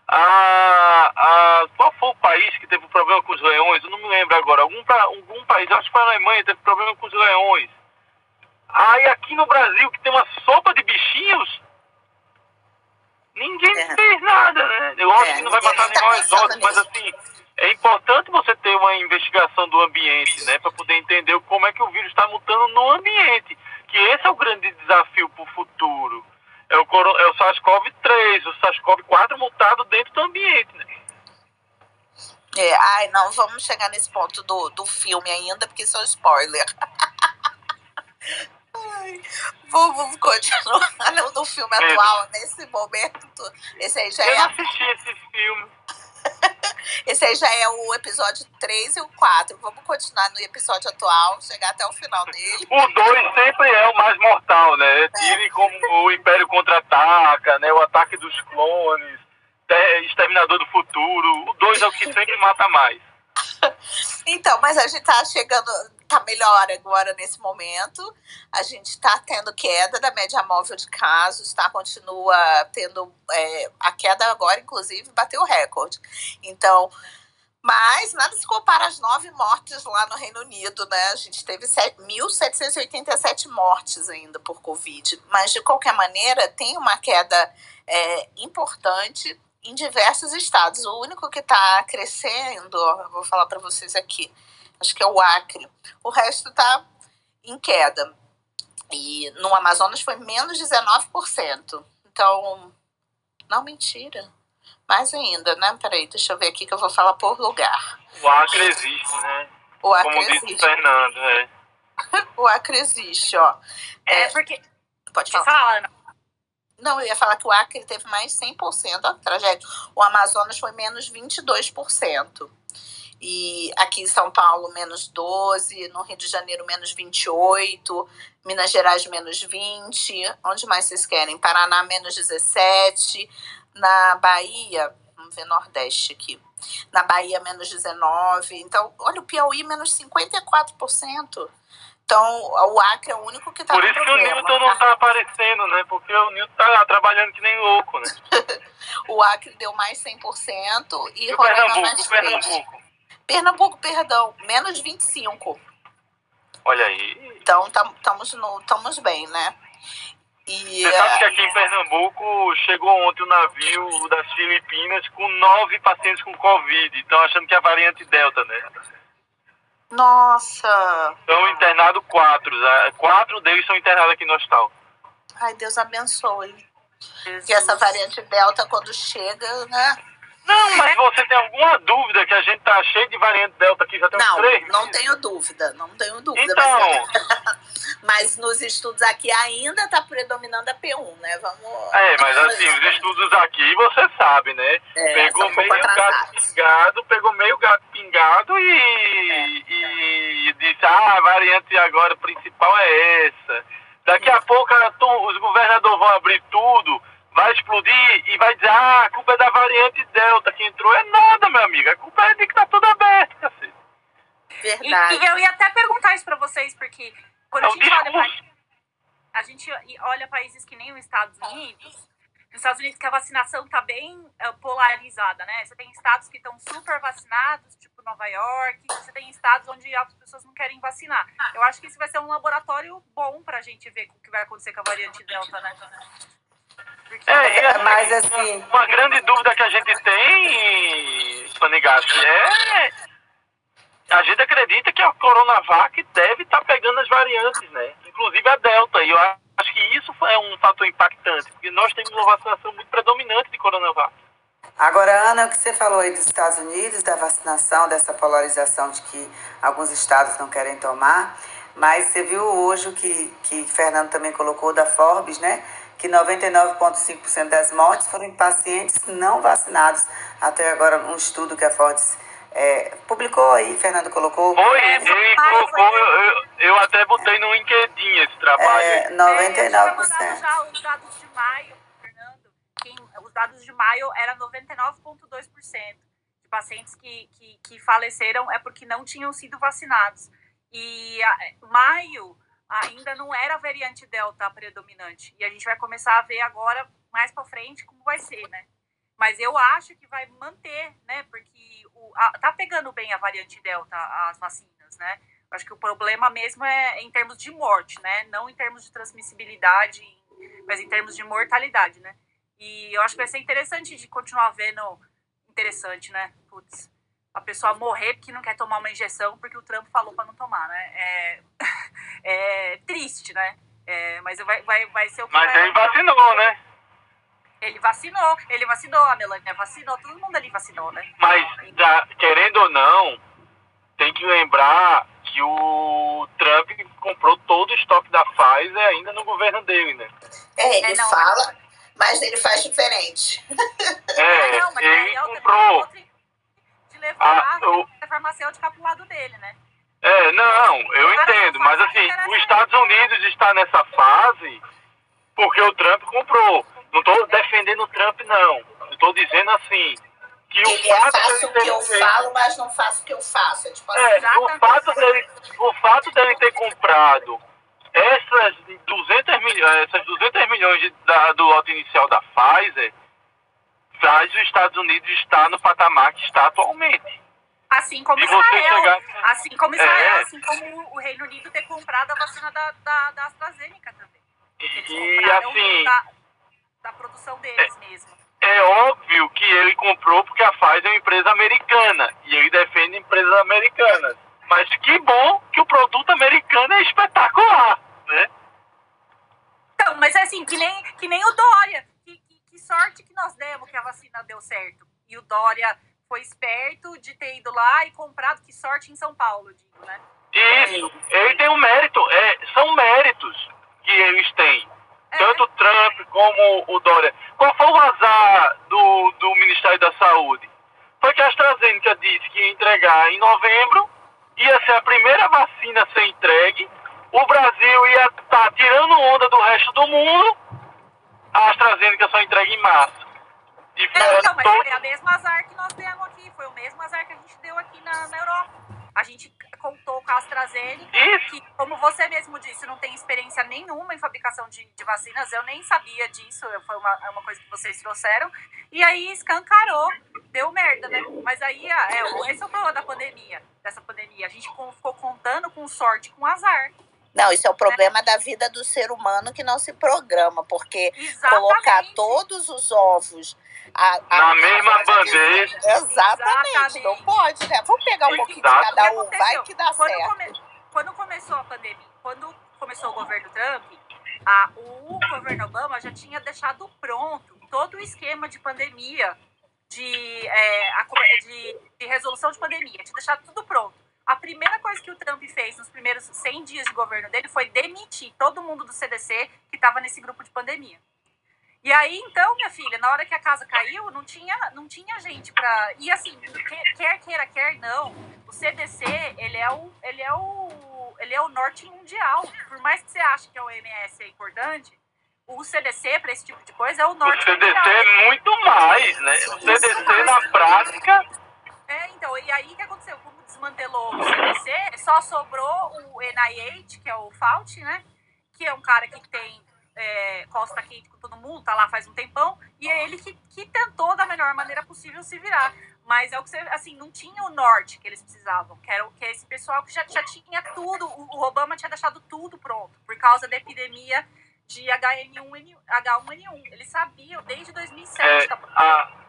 A, a, qual foi o país que teve problema com os leões? Eu não me lembro agora. Algum, algum país, acho que foi a Alemanha, teve problema com os leões. Aí aqui no Brasil, que tem uma sopa de bichinhos, ninguém É. fez nada, né? Eu acho É, que não vai matar animal pensando exótico, mas assim, é importante você ter uma investigação do ambiente, né? Para poder entender como é que o vírus está mutando no ambiente. Que esse é o grande desafio para o futuro. É o, é o SARS-CoV-3, o SARS-CoV-4 mutado dentro do ambiente, né? É, ai, não vamos chegar nesse ponto do, do filme ainda, porque isso é um spoiler. (laughs) Ai, vamos, continuar (laughs) no, no filme atual, nesse momento. Esse aí, já Eu é, não a- assisti esse filme. (laughs) esse aí já é o episódio 3 e o 4. Vamos continuar no episódio atual, chegar até o final dele. O 2 sempre é o mais mortal, né? Tire como o Império Contra-Ataca, né? O Ataque dos Clones. Exterminador do Futuro. O 2 é o que sempre mata mais. Então, mas a gente tá chegando, tá melhor agora nesse momento. A gente tá tendo queda da média móvel de casos, tá? Continua tendo. É, a queda agora, inclusive, bateu o recorde. Então. Mas nada se compara às nove mortes lá no Reino Unido, né? A gente teve 1.787 mortes ainda por Covid. Mas, de qualquer maneira, tem uma queda é, importante em diversos estados. O único que está crescendo, eu vou falar para vocês aqui, acho que é o Acre. O resto está em queda. E no Amazonas foi menos 19%. Então, não mentira. Mais ainda, né? Peraí, deixa eu ver aqui que eu vou falar por lugar. O Acre existe, né? O Acre Como existe. disse o Fernando, é. (laughs) O Acre existe, ó. É, porque. Pode falar. fala, Ana. Não, eu ia falar que o Acre teve mais 100%, ó, tragédia. O Amazonas foi menos 22%. E aqui em São Paulo, menos 12%, no Rio de Janeiro, menos 28%, Minas Gerais, menos 20%. Onde mais vocês querem? Paraná, menos 17%. Na Bahia, vamos ver Nordeste aqui. Na Bahia, menos 19%. Então, olha, o Piauí, menos 54%. Então, o Acre é o único que está Por isso que o. Newton não tá aparecendo, né? Porque o Newton tá trabalhando que nem louco, né? (laughs) O Acre deu mais 100% e, E o Pernambuco, mais o 3%. Pernambuco. Pernambuco, perdão, menos 25%. Olha aí. Então, estamos bem, né? E, Você sabe que é, aqui em Pernambuco chegou ontem o navio das Filipinas com nove pacientes com Covid. Estão achando que é a variante Delta, né? Nossa, Estão internados quatro. né? Quatro deles são internados aqui no hospital. ai, Deus abençoe. Que essa variante Delta, quando chega, né? Não, mas você tem alguma dúvida que a gente tá cheio de variante Delta aqui já tem uns Não, três? não tenho dúvida, não tenho dúvida. Então, Mas, (laughs) mas nos estudos aqui ainda está predominando a P1, né? Vamos. é, mas assim, os estudos aqui você sabe, né? É, pegou meio gato pingado, pegou meio gato pingado e, e disse, ah, a variante agora principal é essa. Daqui a pouco a os governadores vão abrir tudo, vai explodir e vai dizer, ah, a culpa é da variante Delta que entrou. É nada, meu amigo, a culpa é de que tá tudo aberto, cacete. E, Verdade. e eu ia até perguntar isso pra vocês, porque quando É a gente olha pra, discurso. a gente olha países que nem os Estados Unidos, nos Estados Unidos que a vacinação tá bem eh, polarizada, né? Você tem estados que estão super vacinados, tipo Nova York, e você tem estados onde as pessoas não querem vacinar. Eu acho que isso vai ser um laboratório bom pra gente ver o que vai acontecer com a variante Delta, né? É, e assim, Mas assim, Uma grande dúvida que a gente tem, Panigassi, é. A gente acredita que a Coronavac deve estar pegando as variantes, né? Inclusive a Delta. E eu acho que isso é um fator impactante, porque nós temos uma vacinação muito predominante de Coronavac. Agora, Ana, o que você falou aí dos Estados Unidos, da vacinação, dessa polarização de que alguns estados não querem tomar, mas você viu hoje o que, que Fernando também colocou da Forbes, né? Que 99,5% das mortes foram em pacientes não vacinados. Até agora, um estudo que a Forbes é, publicou aí, Fernando colocou. Foi, É, eu, eu, eu até botei no LinkedIn esse trabalho. É, aí. É, 99%. já os dados de maio, Fernando. Quem, os dados de maio era 99,2% de pacientes que, que, que faleceram é porque não tinham sido vacinados. E a, maio ainda não era a variante Delta predominante. E a gente vai começar a ver agora, mais para frente, como vai ser, né? Mas eu acho que vai manter, né? Porque o, a, tá pegando bem a variante Delta, as vacinas, né? Acho que o problema mesmo é em termos de morte, né? Não em termos de transmissibilidade, mas em termos de mortalidade, né? E eu acho que vai ser interessante de continuar vendo. Interessante, né? Putz, a pessoa morrer porque não quer tomar uma injeção porque o Trump falou para não tomar, né? É, (laughs) é triste, né? É, mas vai, vai, vai ser o que Mas vai ele vacinou, né? Ele vacinou, ele vacinou, a Melania vacinou, todo mundo ali vacinou, né? Mas, já, querendo ou não, tem que lembrar que o Trump comprou todo o estoque da Pfizer ainda no governo dele, né? É, ele É, não, fala, mas ele faz diferente. É, não, mas ele é comprou. Levar Ah, o- a farmacêutica pro lado dele, né? É, não, eu Agora, entendo, mas assim, os Estados Unidos está nessa fase porque o Trump comprou. Não estou defendendo o Trump, não. Eu tô dizendo assim, que o Ele é fato faço o que eu feito- falo, mas não faço o que eu faço. É tipo assim, É, o fato, dele, o fato dele ter comprado essas 200 milhões, essas 200 milhões de- da- do lote inicial da Pfizer faz os Estados Unidos estar no patamar que está atualmente. Assim como Israel. chegar- Assim como Israel, É. assim como o Reino Unido ter comprado a vacina da, da, da AstraZeneca também. Eles E assim, da, da produção deles mesmo. é óbvio que ele comprou porque a Pfizer é uma empresa americana e ele defende empresas americanas. Mas que bom que o produto americano é espetacular, né? Então, mas é assim, que nem, que nem o Dória. Sorte que nós demos que a vacina deu certo. E o Dória foi esperto de ter ido lá e comprado. Que sorte em São Paulo, digo, né? Isso, ele tem um mérito, é, são méritos que eles têm. Tanto o Trump como o Dória. Qual foi o azar do, do Ministério da Saúde? Foi que a AstraZeneca disse que ia entregar em novembro, ia ser a primeira vacina a ser entregue, o Brasil ia estar tirando onda do resto do mundo, a AstraZeneca só entrega em março. E É, fora então, mas todo- foi a mesma azar que nós demos aqui. Foi o mesmo azar que a gente deu aqui na, na Europa. A gente contou com a AstraZeneca, que, como você mesmo disse, não tem experiência nenhuma em fabricação de, de vacinas. Eu nem sabia disso, foi uma, é uma coisa que vocês trouxeram. E aí escancarou, deu merda, né? Mas aí, é, esse é o problema da pandemia, dessa pandemia. A gente ficou contando com sorte, com azar. Não, isso é o problema da vida do ser humano que não se programa, porque Exatamente. colocar todos os ovos a- a- Na mesma bandeja. Exatamente, Exatamente. não pode, né? Vamos pegar um pouquinho de Exato. cada O que um, vai que dá quando certo. come- quando começou a pandemia, quando começou o governo Trump, a- o governo Obama já tinha deixado pronto todo o esquema de pandemia, de, é, a de, de resolução de pandemia, tinha deixado tudo pronto. A primeira coisa que o Trump fez nos primeiros 100 dias de governo dele foi demitir todo mundo do CDC que estava nesse grupo de pandemia. E aí, então, minha filha, na hora que a casa caiu, não tinha, não tinha gente pra. E assim, quer, queira, quer não, o CDC, ele é o, ele é o, ele é o norte mundial. Por mais que você ache que a OMS é importante, o CDC, para esse tipo de coisa, é o O norte CDC mundial. é muito mais, né? O CDC na prática É, então, e aí o que aconteceu? Desmantelou o CDC, só sobrou o NIH, que é o Fauci, né? Que é um cara que tem é, costa quente com todo mundo, tá lá faz um tempão, e é ele que, que tentou da melhor maneira possível se virar. Mas é o que você, assim, não tinha o norte que eles precisavam, que era o que é esse pessoal que já, já tinha tudo, o, Obama tinha deixado tudo pronto, por causa da epidemia de HN1, H1N1. Eles sabiam desde 2007. é, tá? a,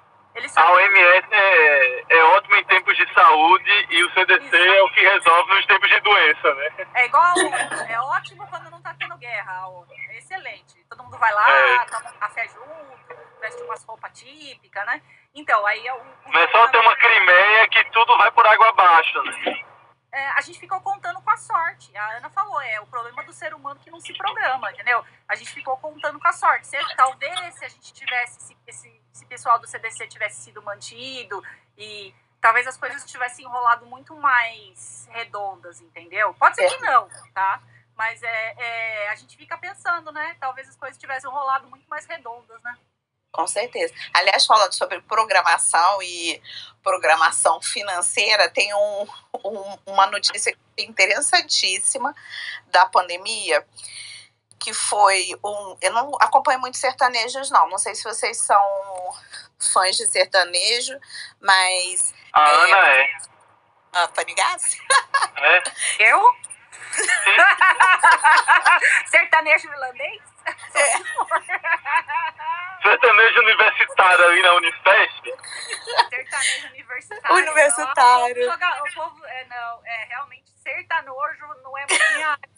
a. OMS é, é ótima em tempos de saúde e o CDC é o que resolve nos tempos de doença, né? É igual a ONU. É ótimo quando não tá tendo guerra, a ONU. É excelente. Todo mundo vai lá, É. toma um café junto, veste umas roupas típicas, né? Então, aí é o. o Não é só ter uma Crimeia que tudo vai por água abaixo, né? É, a gente ficou contando com a sorte. A Ana falou, é o problema do ser humano que não se programa, entendeu? A gente ficou contando com a sorte. Se, talvez se a gente tivesse, se esse, esse pessoal do CDC tivesse sido mantido e talvez as coisas tivessem enrolado muito mais redondas, entendeu? Pode ser que não, tá? Mas é, é, a gente fica pensando, né? Talvez as coisas tivessem rolado muito mais redondas, né? Com certeza. Aliás, falando sobre programação e programação financeira, tem um, um- uma notícia interessantíssima da pandemia, que foi um. Eu não acompanho muito sertanejos, não. Não sei se vocês são fãs de sertanejo, mas. A Ana é. Ah, tá ligado? né? (laughs) Eu? (laughs) Sertanejo irlandês? Sertanejo universitário ali na Unifesp. Sertanejo universitário. Universitário. Não, o povo- o povo- é, não, é realmente sertanojo não é muito minha área.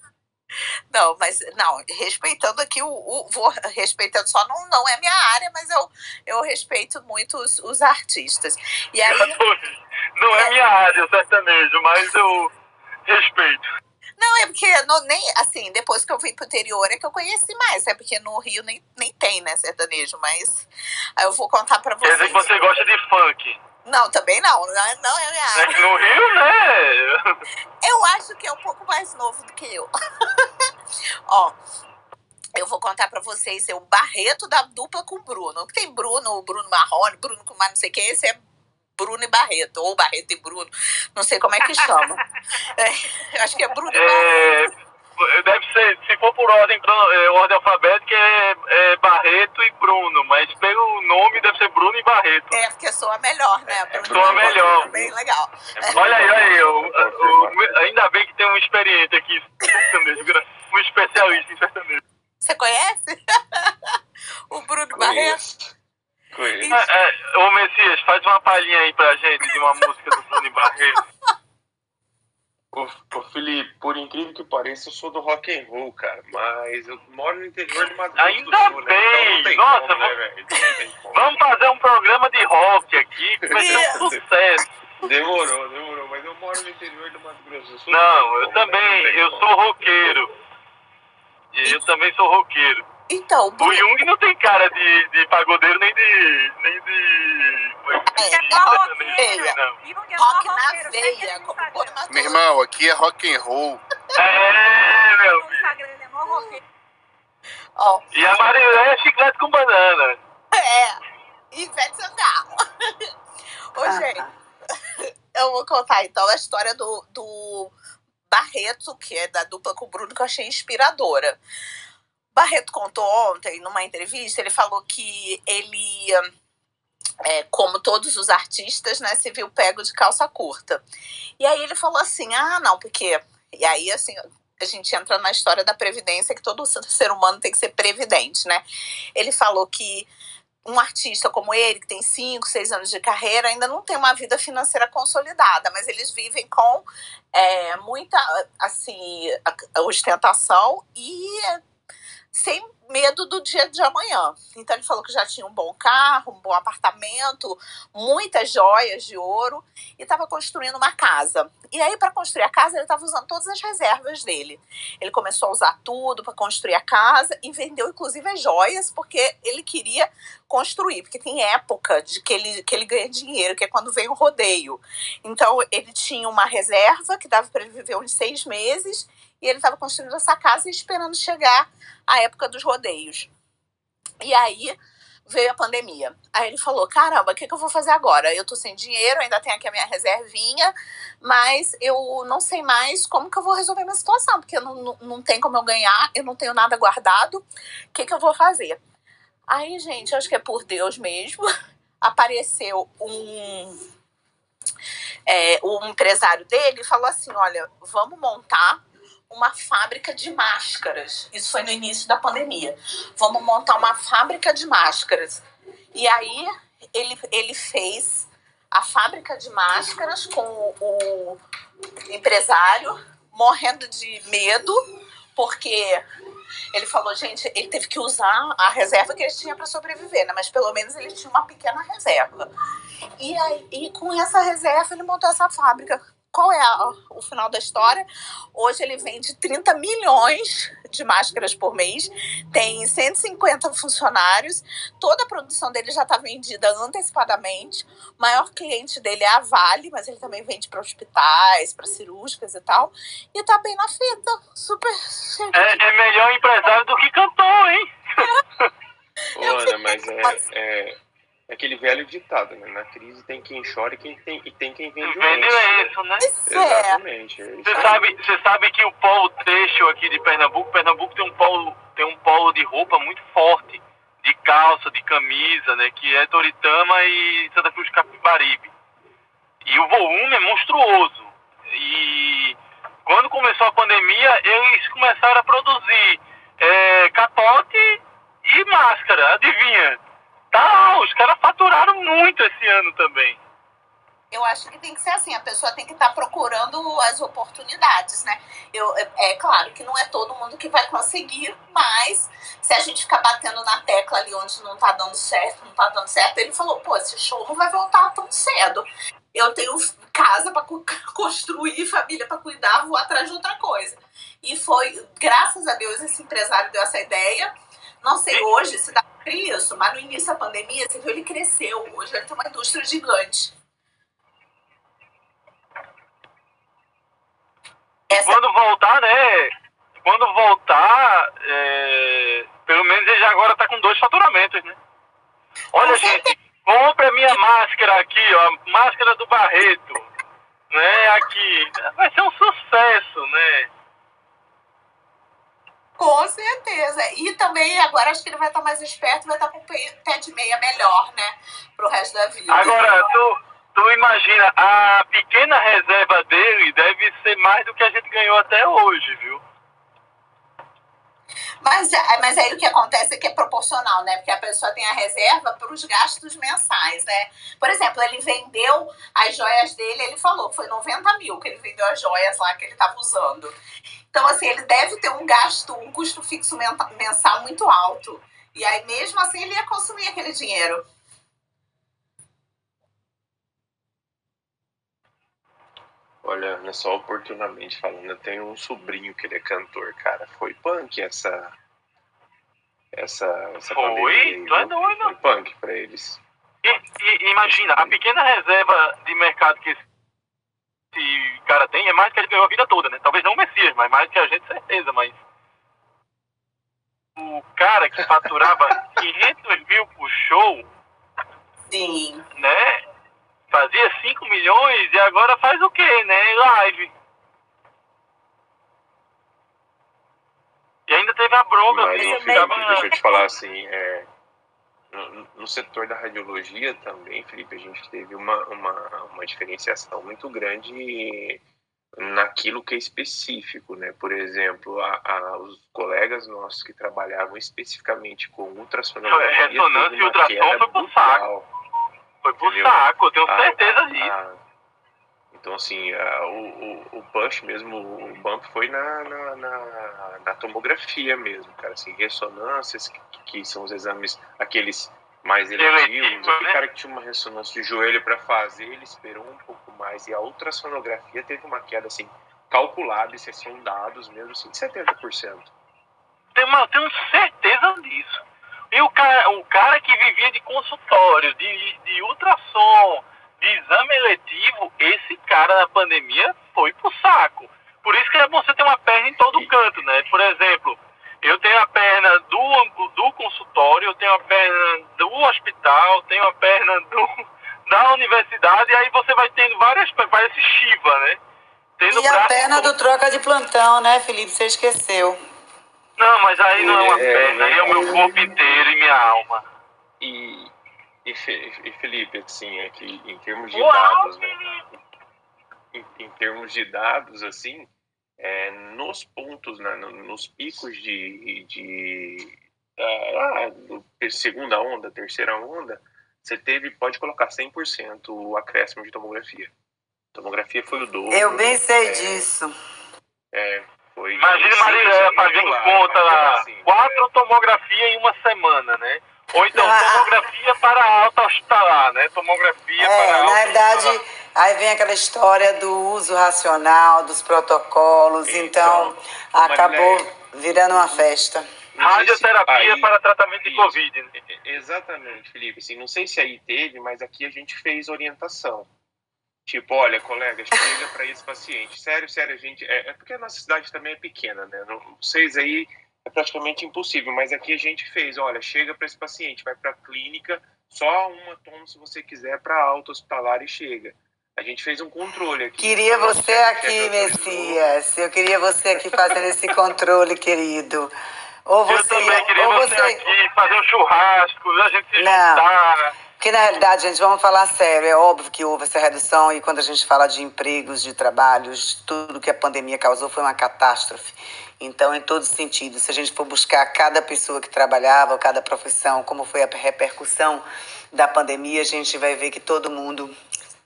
Não, mas não, respeitando aqui o, o- vou respeitando só não, não é minha área, mas eu, eu respeito muito os, os artistas. E aí, (laughs) Não é minha área o sertanejo, mas eu respeito. não é porque não, nem assim, depois que eu vim pro interior é que eu conheci mais, é porque no Rio nem, nem tem, né, sertanejo, mas aí eu vou contar pra Quer dizer vocês. que você gosta de funk. Não, também não, não é, não é Né? área. que No Rio, né? Eu acho que é um pouco mais novo do que eu. (laughs) Ó, eu vou contar pra vocês, é o Barreto da dupla com o Bruno. Tem Bruno, o Bruno Marrone, Bruno com mais não sei quem, esse é Bruno e Barreto, ou Barreto e Bruno, não sei como é que chama. (laughs) É, acho que é Bruno e Barreto. É, deve ser, se for por ordem, é, ordem alfabética, é, é Barreto e Bruno, mas pelo nome deve ser Bruno e Barreto. É, porque soa melhor, né? Bruno soa e Barreto, melhor. Bem legal. Olha aí, olha aí, o- o- ainda bem que tem um experiente aqui, sertanejo, um especialista em sertanejo. Você conhece? (laughs) o Bruno e Barreto? Conheço. É, é, ô Messias, faz uma palhinha aí pra gente de uma música do Bruno e Barreto. Ô, Felipe, por incrível que pareça, eu sou do rock and roll, cara, mas eu moro no interior de Mato Grosso Ainda do Sul, né? bem! Então não tem Nossa, como, né, vamos- como. Vamos fazer um programa de rock aqui, que vai ser um sucesso. Demorou, demorou, mas eu moro no interior do Mato Grosso do Sul. Não, eu como, né? também, tem eu como. sou roqueiro. E eu também sou roqueiro. Então, o Jung não tem cara de, de pagodeiro nem de. nem de. É é, é rock, na veia, Meu irmão, aqui é rock and roll. É, meu filho. E a Marilé é chiclete com banana. é. Ivete Sangalo. Ô, Ah, gente, ah. (laughs) eu vou contar então a história do, do Barreto, que é da dupla com o Bruno, que eu achei inspiradora. Barreto contou ontem, numa entrevista, ele falou que ele, é, como todos os artistas, né, se viu pego de calça curta. E aí ele falou assim: ah, não, porque. E aí, assim, a gente entra na história da previdência, que todo ser humano tem que ser previdente, né? Ele falou que um artista como ele, que tem 5, 6 anos de carreira, ainda não tem uma vida financeira consolidada, mas eles vivem com é, muita assim, ostentação e sem medo do dia de amanhã. Então ele falou que já tinha um bom carro, um bom apartamento, muitas joias de ouro e estava construindo uma casa. E aí para construir a casa ele estava usando todas as reservas dele. Ele começou a usar tudo para construir a casa e vendeu inclusive as joias porque ele queria construir, porque tem época de que ele, que ele ganha dinheiro, que é quando vem o rodeio. Então ele tinha uma reserva que dava para ele viver uns seis meses e ele estava construindo essa casa e esperando chegar a época dos rodeios. E aí veio a pandemia. Aí ele falou: caramba, o que, que eu vou fazer agora? Eu tô sem dinheiro, ainda tenho aqui a minha reservinha, mas eu não sei mais como que eu vou resolver minha situação, porque não, não, não tem como eu ganhar, eu não tenho nada guardado. O que, que eu vou fazer? Aí, gente, acho que é por Deus mesmo. (laughs) Apareceu um, é, um empresário dele e falou assim: olha, vamos montar uma fábrica de máscaras. Isso foi no início da pandemia. Vamos montar uma fábrica de máscaras. E aí ele, ele fez a fábrica de máscaras com o empresário morrendo de medo, porque ele falou, gente, ele teve que usar a reserva que ele tinha para sobreviver, né? Mas pelo menos ele tinha uma pequena reserva. E aí, e com essa reserva, ele montou essa fábrica. Qual é a- o final da história? Hoje ele vende 30 milhões de máscaras por mês, tem 150 funcionários, toda a produção dele já está vendida antecipadamente. O maior cliente dele é a Vale, mas ele também vende para hospitais, para cirúrgicas e tal. E tá bem na fita, super. É, é melhor empresário do que cantor, hein? (laughs) Ana, mas é, é aquele velho ditado, né? Na crise tem quem chora e, quem tem, e tem quem vende o Vende lenço. né? Exatamente. é isso Você aí. sabe, você sabe que o polo têxtil aqui de Pernambuco, Pernambuco tem um polo, tem um polo de roupa muito forte, de calça, de camisa, né? Que é Toritama e Santa Cruz Capibaribe. E o volume é monstruoso. E quando começou a pandemia, eles começaram a produzir é, capote e máscara, adivinha? Tá, os caras faturaram muito esse ano também. Eu acho que tem que ser assim, a pessoa tem que estar procurando as oportunidades, né? Eu, é, é claro que não é todo mundo que vai conseguir, mas se a gente ficar batendo na tecla ali onde não tá dando certo, não tá dando certo, ele falou, pô, esse show não vai voltar tão cedo. Eu tenho casa para (laughs) construir, família para cuidar, vou atrás de outra coisa. E foi, graças a Deus, esse empresário deu essa ideia. Não sei hoje se dá isso, mas no início da pandemia, você viu, ele cresceu. Hoje ele tem uma indústria gigante. Essa Quando voltar, né? quando voltar, é, pelo menos ele já agora está com dois faturamentos, né? Olha, gente, compre a minha máscara aqui, ó, a máscara do Barreto, né? Aqui, vai ser um sucesso, né? Com certeza. E também agora acho que ele vai estar mais esperto, vai estar com o pé de meia melhor, né? Pro resto da vida. Agora, tu, tu imagina, a pequena reserva dele deve ser mais do que a gente ganhou até hoje, viu? Mas, mas aí o que acontece é que é proporcional, né? Porque a pessoa tem a reserva para os gastos mensais, né? Por exemplo, ele vendeu as joias dele, ele falou que foi 90 mil que ele vendeu as joias lá que ele estava usando. Então, assim, ele deve ter um gasto, um custo fixo mensal muito alto. E aí, mesmo assim, ele ia consumir aquele dinheiro. Olha, não só oportunamente falando, eu tenho um sobrinho que ele é cantor, cara. Foi punk essa. Essa, essa Foi? pandemia. Tu é doido? Foi punk pra eles. E, e, imagina, a pequena reserva de mercado que esse, esse cara tem é mais que ele ganhou a vida toda, né? Talvez não o Messias, mas mais que a gente, certeza, mas. O cara que faturava (laughs) 500 mil por show. Sim. Né? Fazia 5 milhões e agora faz o quê, né? Live. E ainda teve a bronca. Mas, que Felipe, ficava... deixa eu te falar assim, é, no, no setor da radiologia também, Felipe, a gente teve uma, uma, uma diferenciação muito grande naquilo que é específico, né? Por exemplo, a, a, os colegas nossos que trabalhavam especificamente com ultrassonografia... Ressonância e ultrassom foi pro saco. Foi pro Entendeu? saco, eu tenho certeza a- disso. Então, assim, a- o, o, push mesmo, o bump foi na, na, na, na tomografia mesmo, cara. Assim, ressonâncias, que, que são os exames, aqueles mais eletivos. Aquele né? cara que tinha uma ressonância de joelho para fazer, ele esperou um pouco mais. E a ultrassonografia teve uma queda, assim, calculada, isso são dados mesmo, assim, de 70%. Tenho, uma- tenho certeza disso. E o cara, o cara que vivia de consultório, de, de ultrassom, de exame eletivo, esse cara na pandemia foi pro saco. Por isso que é bom você ter uma perna em todo canto, né? Por exemplo, eu tenho a perna do, do consultório, eu tenho a perna do hospital, tenho a perna do, (laughs) da universidade, e aí você vai tendo várias, parece Shiva, né? Tendo E a perna do troca de plantão, né, Felipe? Você esqueceu. Não, mas aí não é uma É, perna, aí é o meu corpo inteiro e minha alma. E, e, e Felipe, assim, é que em termos de Uau, dados, né? Em, em termos de dados, assim, é, nos pontos, né, no- nos picos de, de ah, segunda onda, terceira onda, você teve, pode colocar 100% o acréscimo de tomografia. Tomografia foi o dobro. Eu bem sei é, disso. É, foi Imagine 100% Marília fazendo conta lá, assim, quatro tomografias em uma semana, né? Ou então Ah, tomografia para alta hospitalar, né? Tomografia para É, alta na verdade, aí vem aquela história do uso racional dos protocolos, então, Então, acabou Marilé, virando uma festa. Radioterapia aí- para tratamento de Isso. Covid. né? Exatamente, Felipe. Assim, não sei se aí teve, mas aqui a gente fez orientação. Tipo, olha, colega, chega para esse paciente. Sério, sério, a gente. É, é porque a nossa cidade também é pequena, né? Não- Vocês aí é praticamente impossível, mas aqui a gente fez, olha, chega para esse paciente, vai para a clínica, só uma toma se você quiser para alta hospitalar e chega. A gente fez um controle aqui. Queria você aqui. Messias. Eu queria você aqui fazendo esse controle, querido. Ou Eu você, também queria ou você você, aqui, fazer um churrasco, a gente se Não. juntar. Porque na realidade, gente, vamos falar sério. É óbvio que houve essa redução e quando a gente fala de empregos, de trabalhos, tudo que a pandemia causou foi uma catástrofe. Então, em todos os sentidos, se a gente for buscar cada pessoa que trabalhava, cada profissão, como foi a repercussão da pandemia, a gente vai ver que todo mundo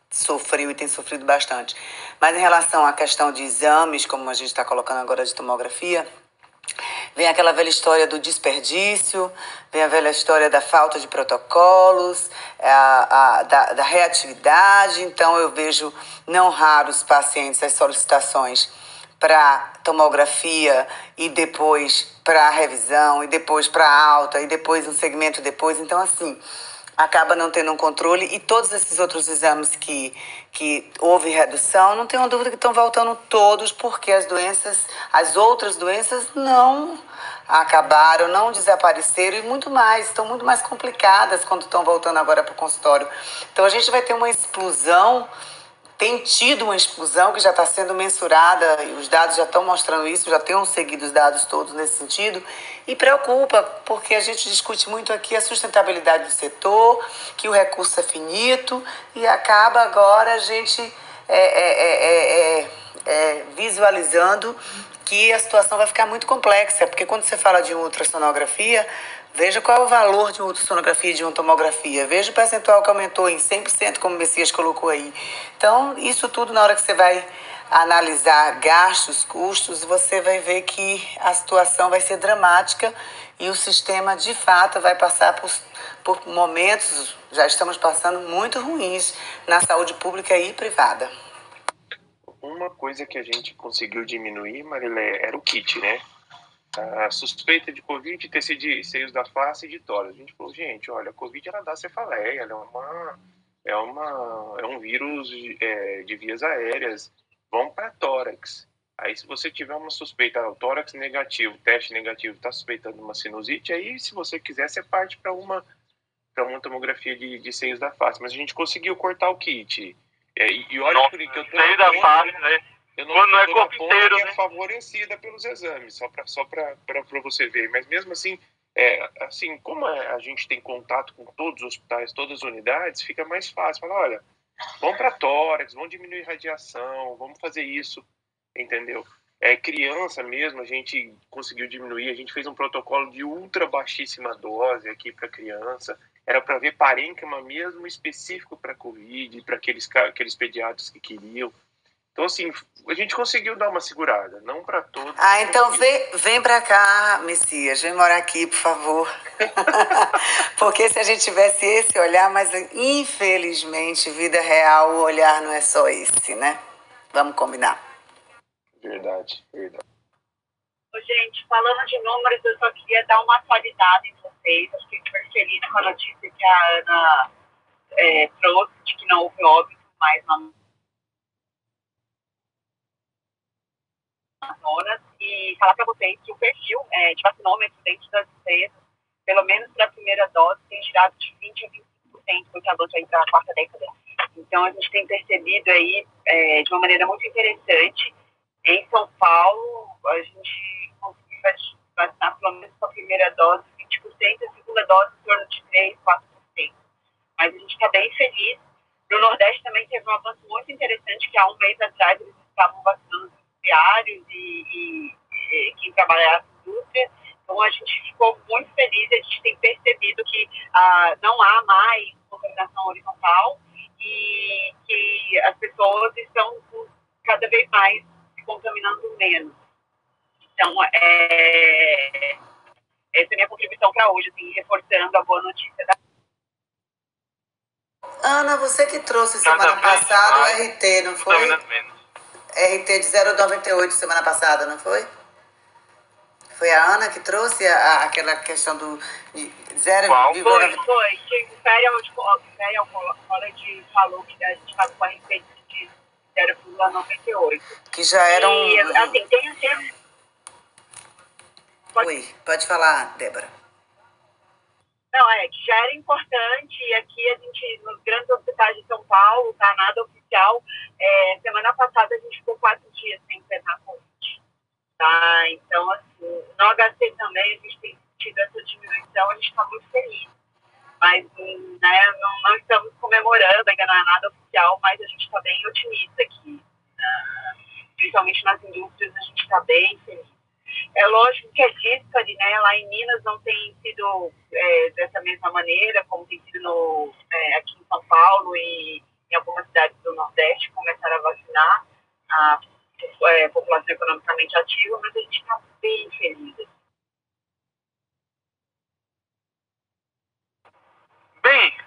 sofreu e tem sofrido bastante. Mas em relação à questão de exames, como a gente está colocando agora de tomografia, Vem aquela velha história do desperdício, vem a velha história da falta de protocolos, a, a- da, da reatividade. Então, eu vejo não raros pacientes as solicitações para tomografia e depois para revisão e depois para alta e depois um segmento depois. Então, assim, acaba não tendo um controle e todos esses outros exames que, que houve redução, não tenho dúvida que estão voltando todos porque as doenças, as outras doenças não acabaram, não desapareceram e muito mais, estão muito mais complicadas quando estão voltando agora para o consultório. Então a gente vai ter uma explosão tem tido uma explosão que já está sendo mensurada, e os dados já estão mostrando isso, já tenho seguido os dados todos nesse sentido, e preocupa, porque a gente discute muito aqui a sustentabilidade do setor, que o recurso é finito, e acaba agora a gente é, é, é, visualizando que a situação vai ficar muito complexa, porque quando você fala de ultrassonografia, Veja qual é o valor de uma ultrassonografia e de uma tomografia. Veja o percentual que aumentou em 100%, como o Messias colocou aí. Então, isso tudo, na hora que você vai analisar gastos, custos, você vai ver que a situação vai ser dramática e o sistema, de fato, vai passar por, por momentos, já estamos passando, muito ruins na saúde pública e privada. Uma coisa que a gente conseguiu diminuir, Marilé, era o kit, né? A suspeita de Covid ter sido de seios da face e de tórax. A gente falou, gente, olha, a Covid ela dá cefaleia, ela é uma é uma é um vírus é, de vias aéreas. Vão para tórax. Aí, se você tiver uma suspeita, tórax negativo, teste negativo, está suspeitando uma sinusite, aí, se você quiser, você parte para uma uma tomografia de, de seios da face. Mas a gente conseguiu cortar o kit. É, e, olha Nossa, que eu tô seio da face, né? Eu não, Quando é corpo inteiro, é né? é favorecida pelos exames, só para só você ver. Mas mesmo assim, é, assim, como a gente tem contato com todos os hospitais, todas as unidades, fica mais fácil. Falar, olha, vamos para tórax, vamos diminuir radiação, vamos fazer isso, entendeu? É, criança mesmo, a gente conseguiu diminuir, a gente fez um protocolo de ultra baixíssima dose aqui para criança. Era para ver parênquima mesmo específico para Covid, para aqueles, aqueles pediatras que queriam. Então, assim, a gente conseguiu dar uma segurada, não para todos. Ah, então vem, vem para cá, Messias, vem morar aqui, por favor. (laughs) Porque se a gente tivesse esse olhar, mas infelizmente, vida real, o olhar não é só esse, né? Vamos combinar. Verdade, verdade. Gente, falando de números, eu só queria dar uma atualizada em vocês. Eu fiquei super feliz com a notícia que a Ana é, trouxe de que não houve óbito mais na Amazonas e falar para vocês que o perfil é, de vacinômetro dentro das empresas, pelo menos para a primeira dose, tem girado de 20% a 25%, porque a dose vai entrar na quarta década. Então, a gente tem percebido aí, é, de uma maneira muito interessante, em São Paulo, a gente conseguiu vacinar pelo menos com a primeira dose 20%, a segunda dose em torno de 3%, 4%. Mas a gente está bem feliz. No Nordeste também teve um avanço muito interessante, que há um mês atrás eles estavam vacinando industriários e, e, e quem trabalha na indústria. Então, a gente ficou muito feliz, a gente tem percebido que ah, não há mais contaminação horizontal e que as pessoas estão cada vez mais se contaminando menos. Então, é, essa é a minha contribuição para hoje, assim, reforçando a boa notícia da Ana, você que trouxe semana passada o RT, não foi? RT de 0,98 semana passada, não foi? Foi a Ana que trouxe a, a, aquela questão do 0,98. Foi, foi. Que o Ferial College falou que a gente estava com a RT de 0,98. Que já era um. E, assim, tem, tem... Pode... Oi, pode falar, Débora. Não, é que já era importante e aqui a gente, nos grandes hospitais de São Paulo, tá nada oficial. É, semana passada a gente ficou quatro dias sem internar Covid. Tá? Então, assim, no HC também a gente tem tido essa diminuição, a gente está muito feliz. Mas né, não, não, estamos comemorando, ainda não é nada oficial, mas a gente está bem otimista aqui. Uh, principalmente nas indústrias, a gente está bem feliz. É lógico que a díspare, né, lá em Minas não tem sido é, dessa mesma maneira, como tem sido no, é, aqui em São Paulo e em algumas cidades do Nordeste, começaram a vacinar a, é, população economicamente ativa, mas a gente está bem feliz. Bem,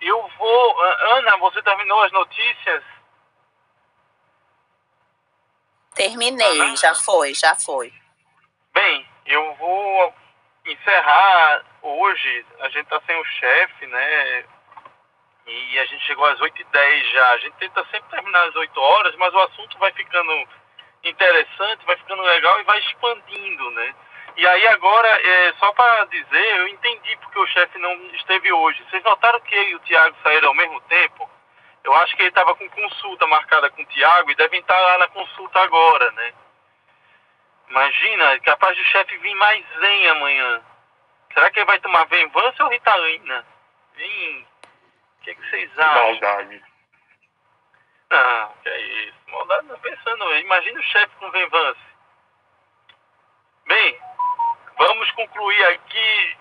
eu vou. Ana, você terminou as notícias? Terminei, já foi, já foi. Bem, eu vou encerrar hoje. A gente tá sem o chefe, né? E a gente chegou às 8h10 já. A gente tenta sempre terminar às 8 horas, mas o assunto vai ficando interessante, vai ficando legal e vai expandindo, né? E aí agora, é, só para dizer, eu entendi porque o chefe não esteve hoje. Vocês notaram que ele e o Tiago saíram ao mesmo tempo? Eu acho que ele estava com consulta marcada com o Tiago e devem estar lá na consulta agora, né? Imagina, é capaz do chefe vir mais zen amanhã. Será que ele vai tomar Venvance ou Ritalina? Hein? O que, é que vocês acham? Maldade. Não, que é isso. Maldade não pensando. Imagina o chefe com Venvance. Bem, vamos concluir aqui.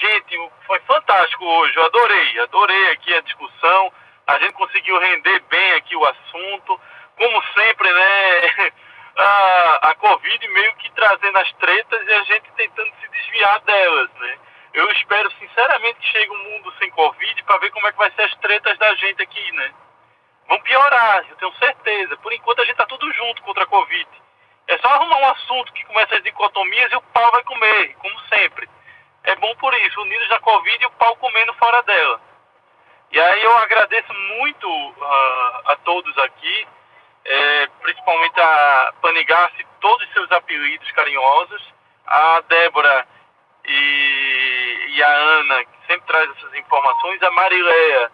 Gente, foi fantástico hoje. Eu adorei, adorei aqui a discussão. A gente conseguiu render bem aqui o assunto. Como sempre, né? (laughs) A, a Covid meio que trazendo as tretas e a gente tentando se desviar delas, né? Eu espero sinceramente que chegue um mundo sem Covid para ver como é que vai ser as tretas da gente aqui, né? Vão piorar, eu tenho certeza. Por enquanto a gente tá tudo junto contra a Covid. É só arrumar um assunto que começa as dicotomias e o pau vai comer, como sempre. É bom por isso, unidos na Covid e o pau comendo fora dela. E aí eu agradeço muito uh, a todos aqui, é, principalmente a Panigassi, todos os seus apelidos carinhosos, a Débora e, e, a Ana, que sempre traz essas informações, a Marileia,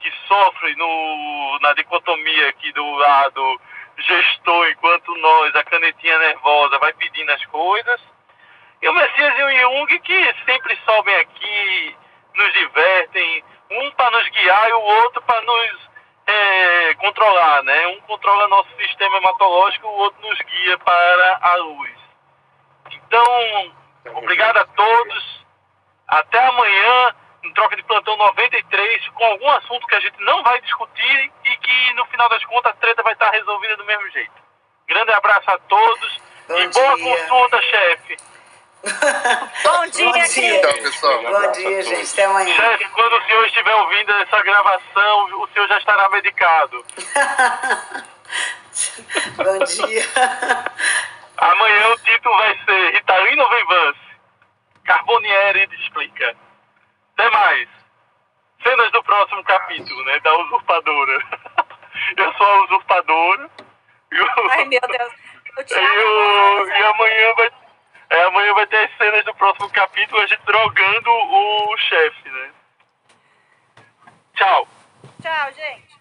que sofre no, na dicotomia aqui do lado gestor, enquanto nós, a canetinha nervosa, vai pedindo as coisas. E o Messias e o Jung, que sempre sobem aqui, nos divertem, um para nos guiar e o outro para nos é, controlar, né? Um controla nosso sistema hematológico, o outro nos guia para a luz. Então, obrigado a todos. Até amanhã, no Troca de Plantão 93, com algum assunto que a gente não vai discutir e que, no final das contas, a treta vai estar resolvida do mesmo jeito. Grande abraço a todos Bom e boa dia. consulta, chefe. (laughs) Bom dia, Bom dia. Então, pessoal. Bom dia, gente. Até amanhã. Chefe, quando o senhor estiver ouvindo essa gravação, o senhor já estará medicado. (laughs) Bom dia. (laughs) Amanhã o título vai ser Ritalina ou Venvance? Carbonieri explica. Até mais. Cenas do próximo capítulo, né? Da usurpadora. Eu sou a usurpadora. Ai, meu Deus. E, o- e amanhã vai. É, amanhã vai ter as cenas do próximo capítulo, a gente drogando o chefe, né? Tchau. Tchau, gente.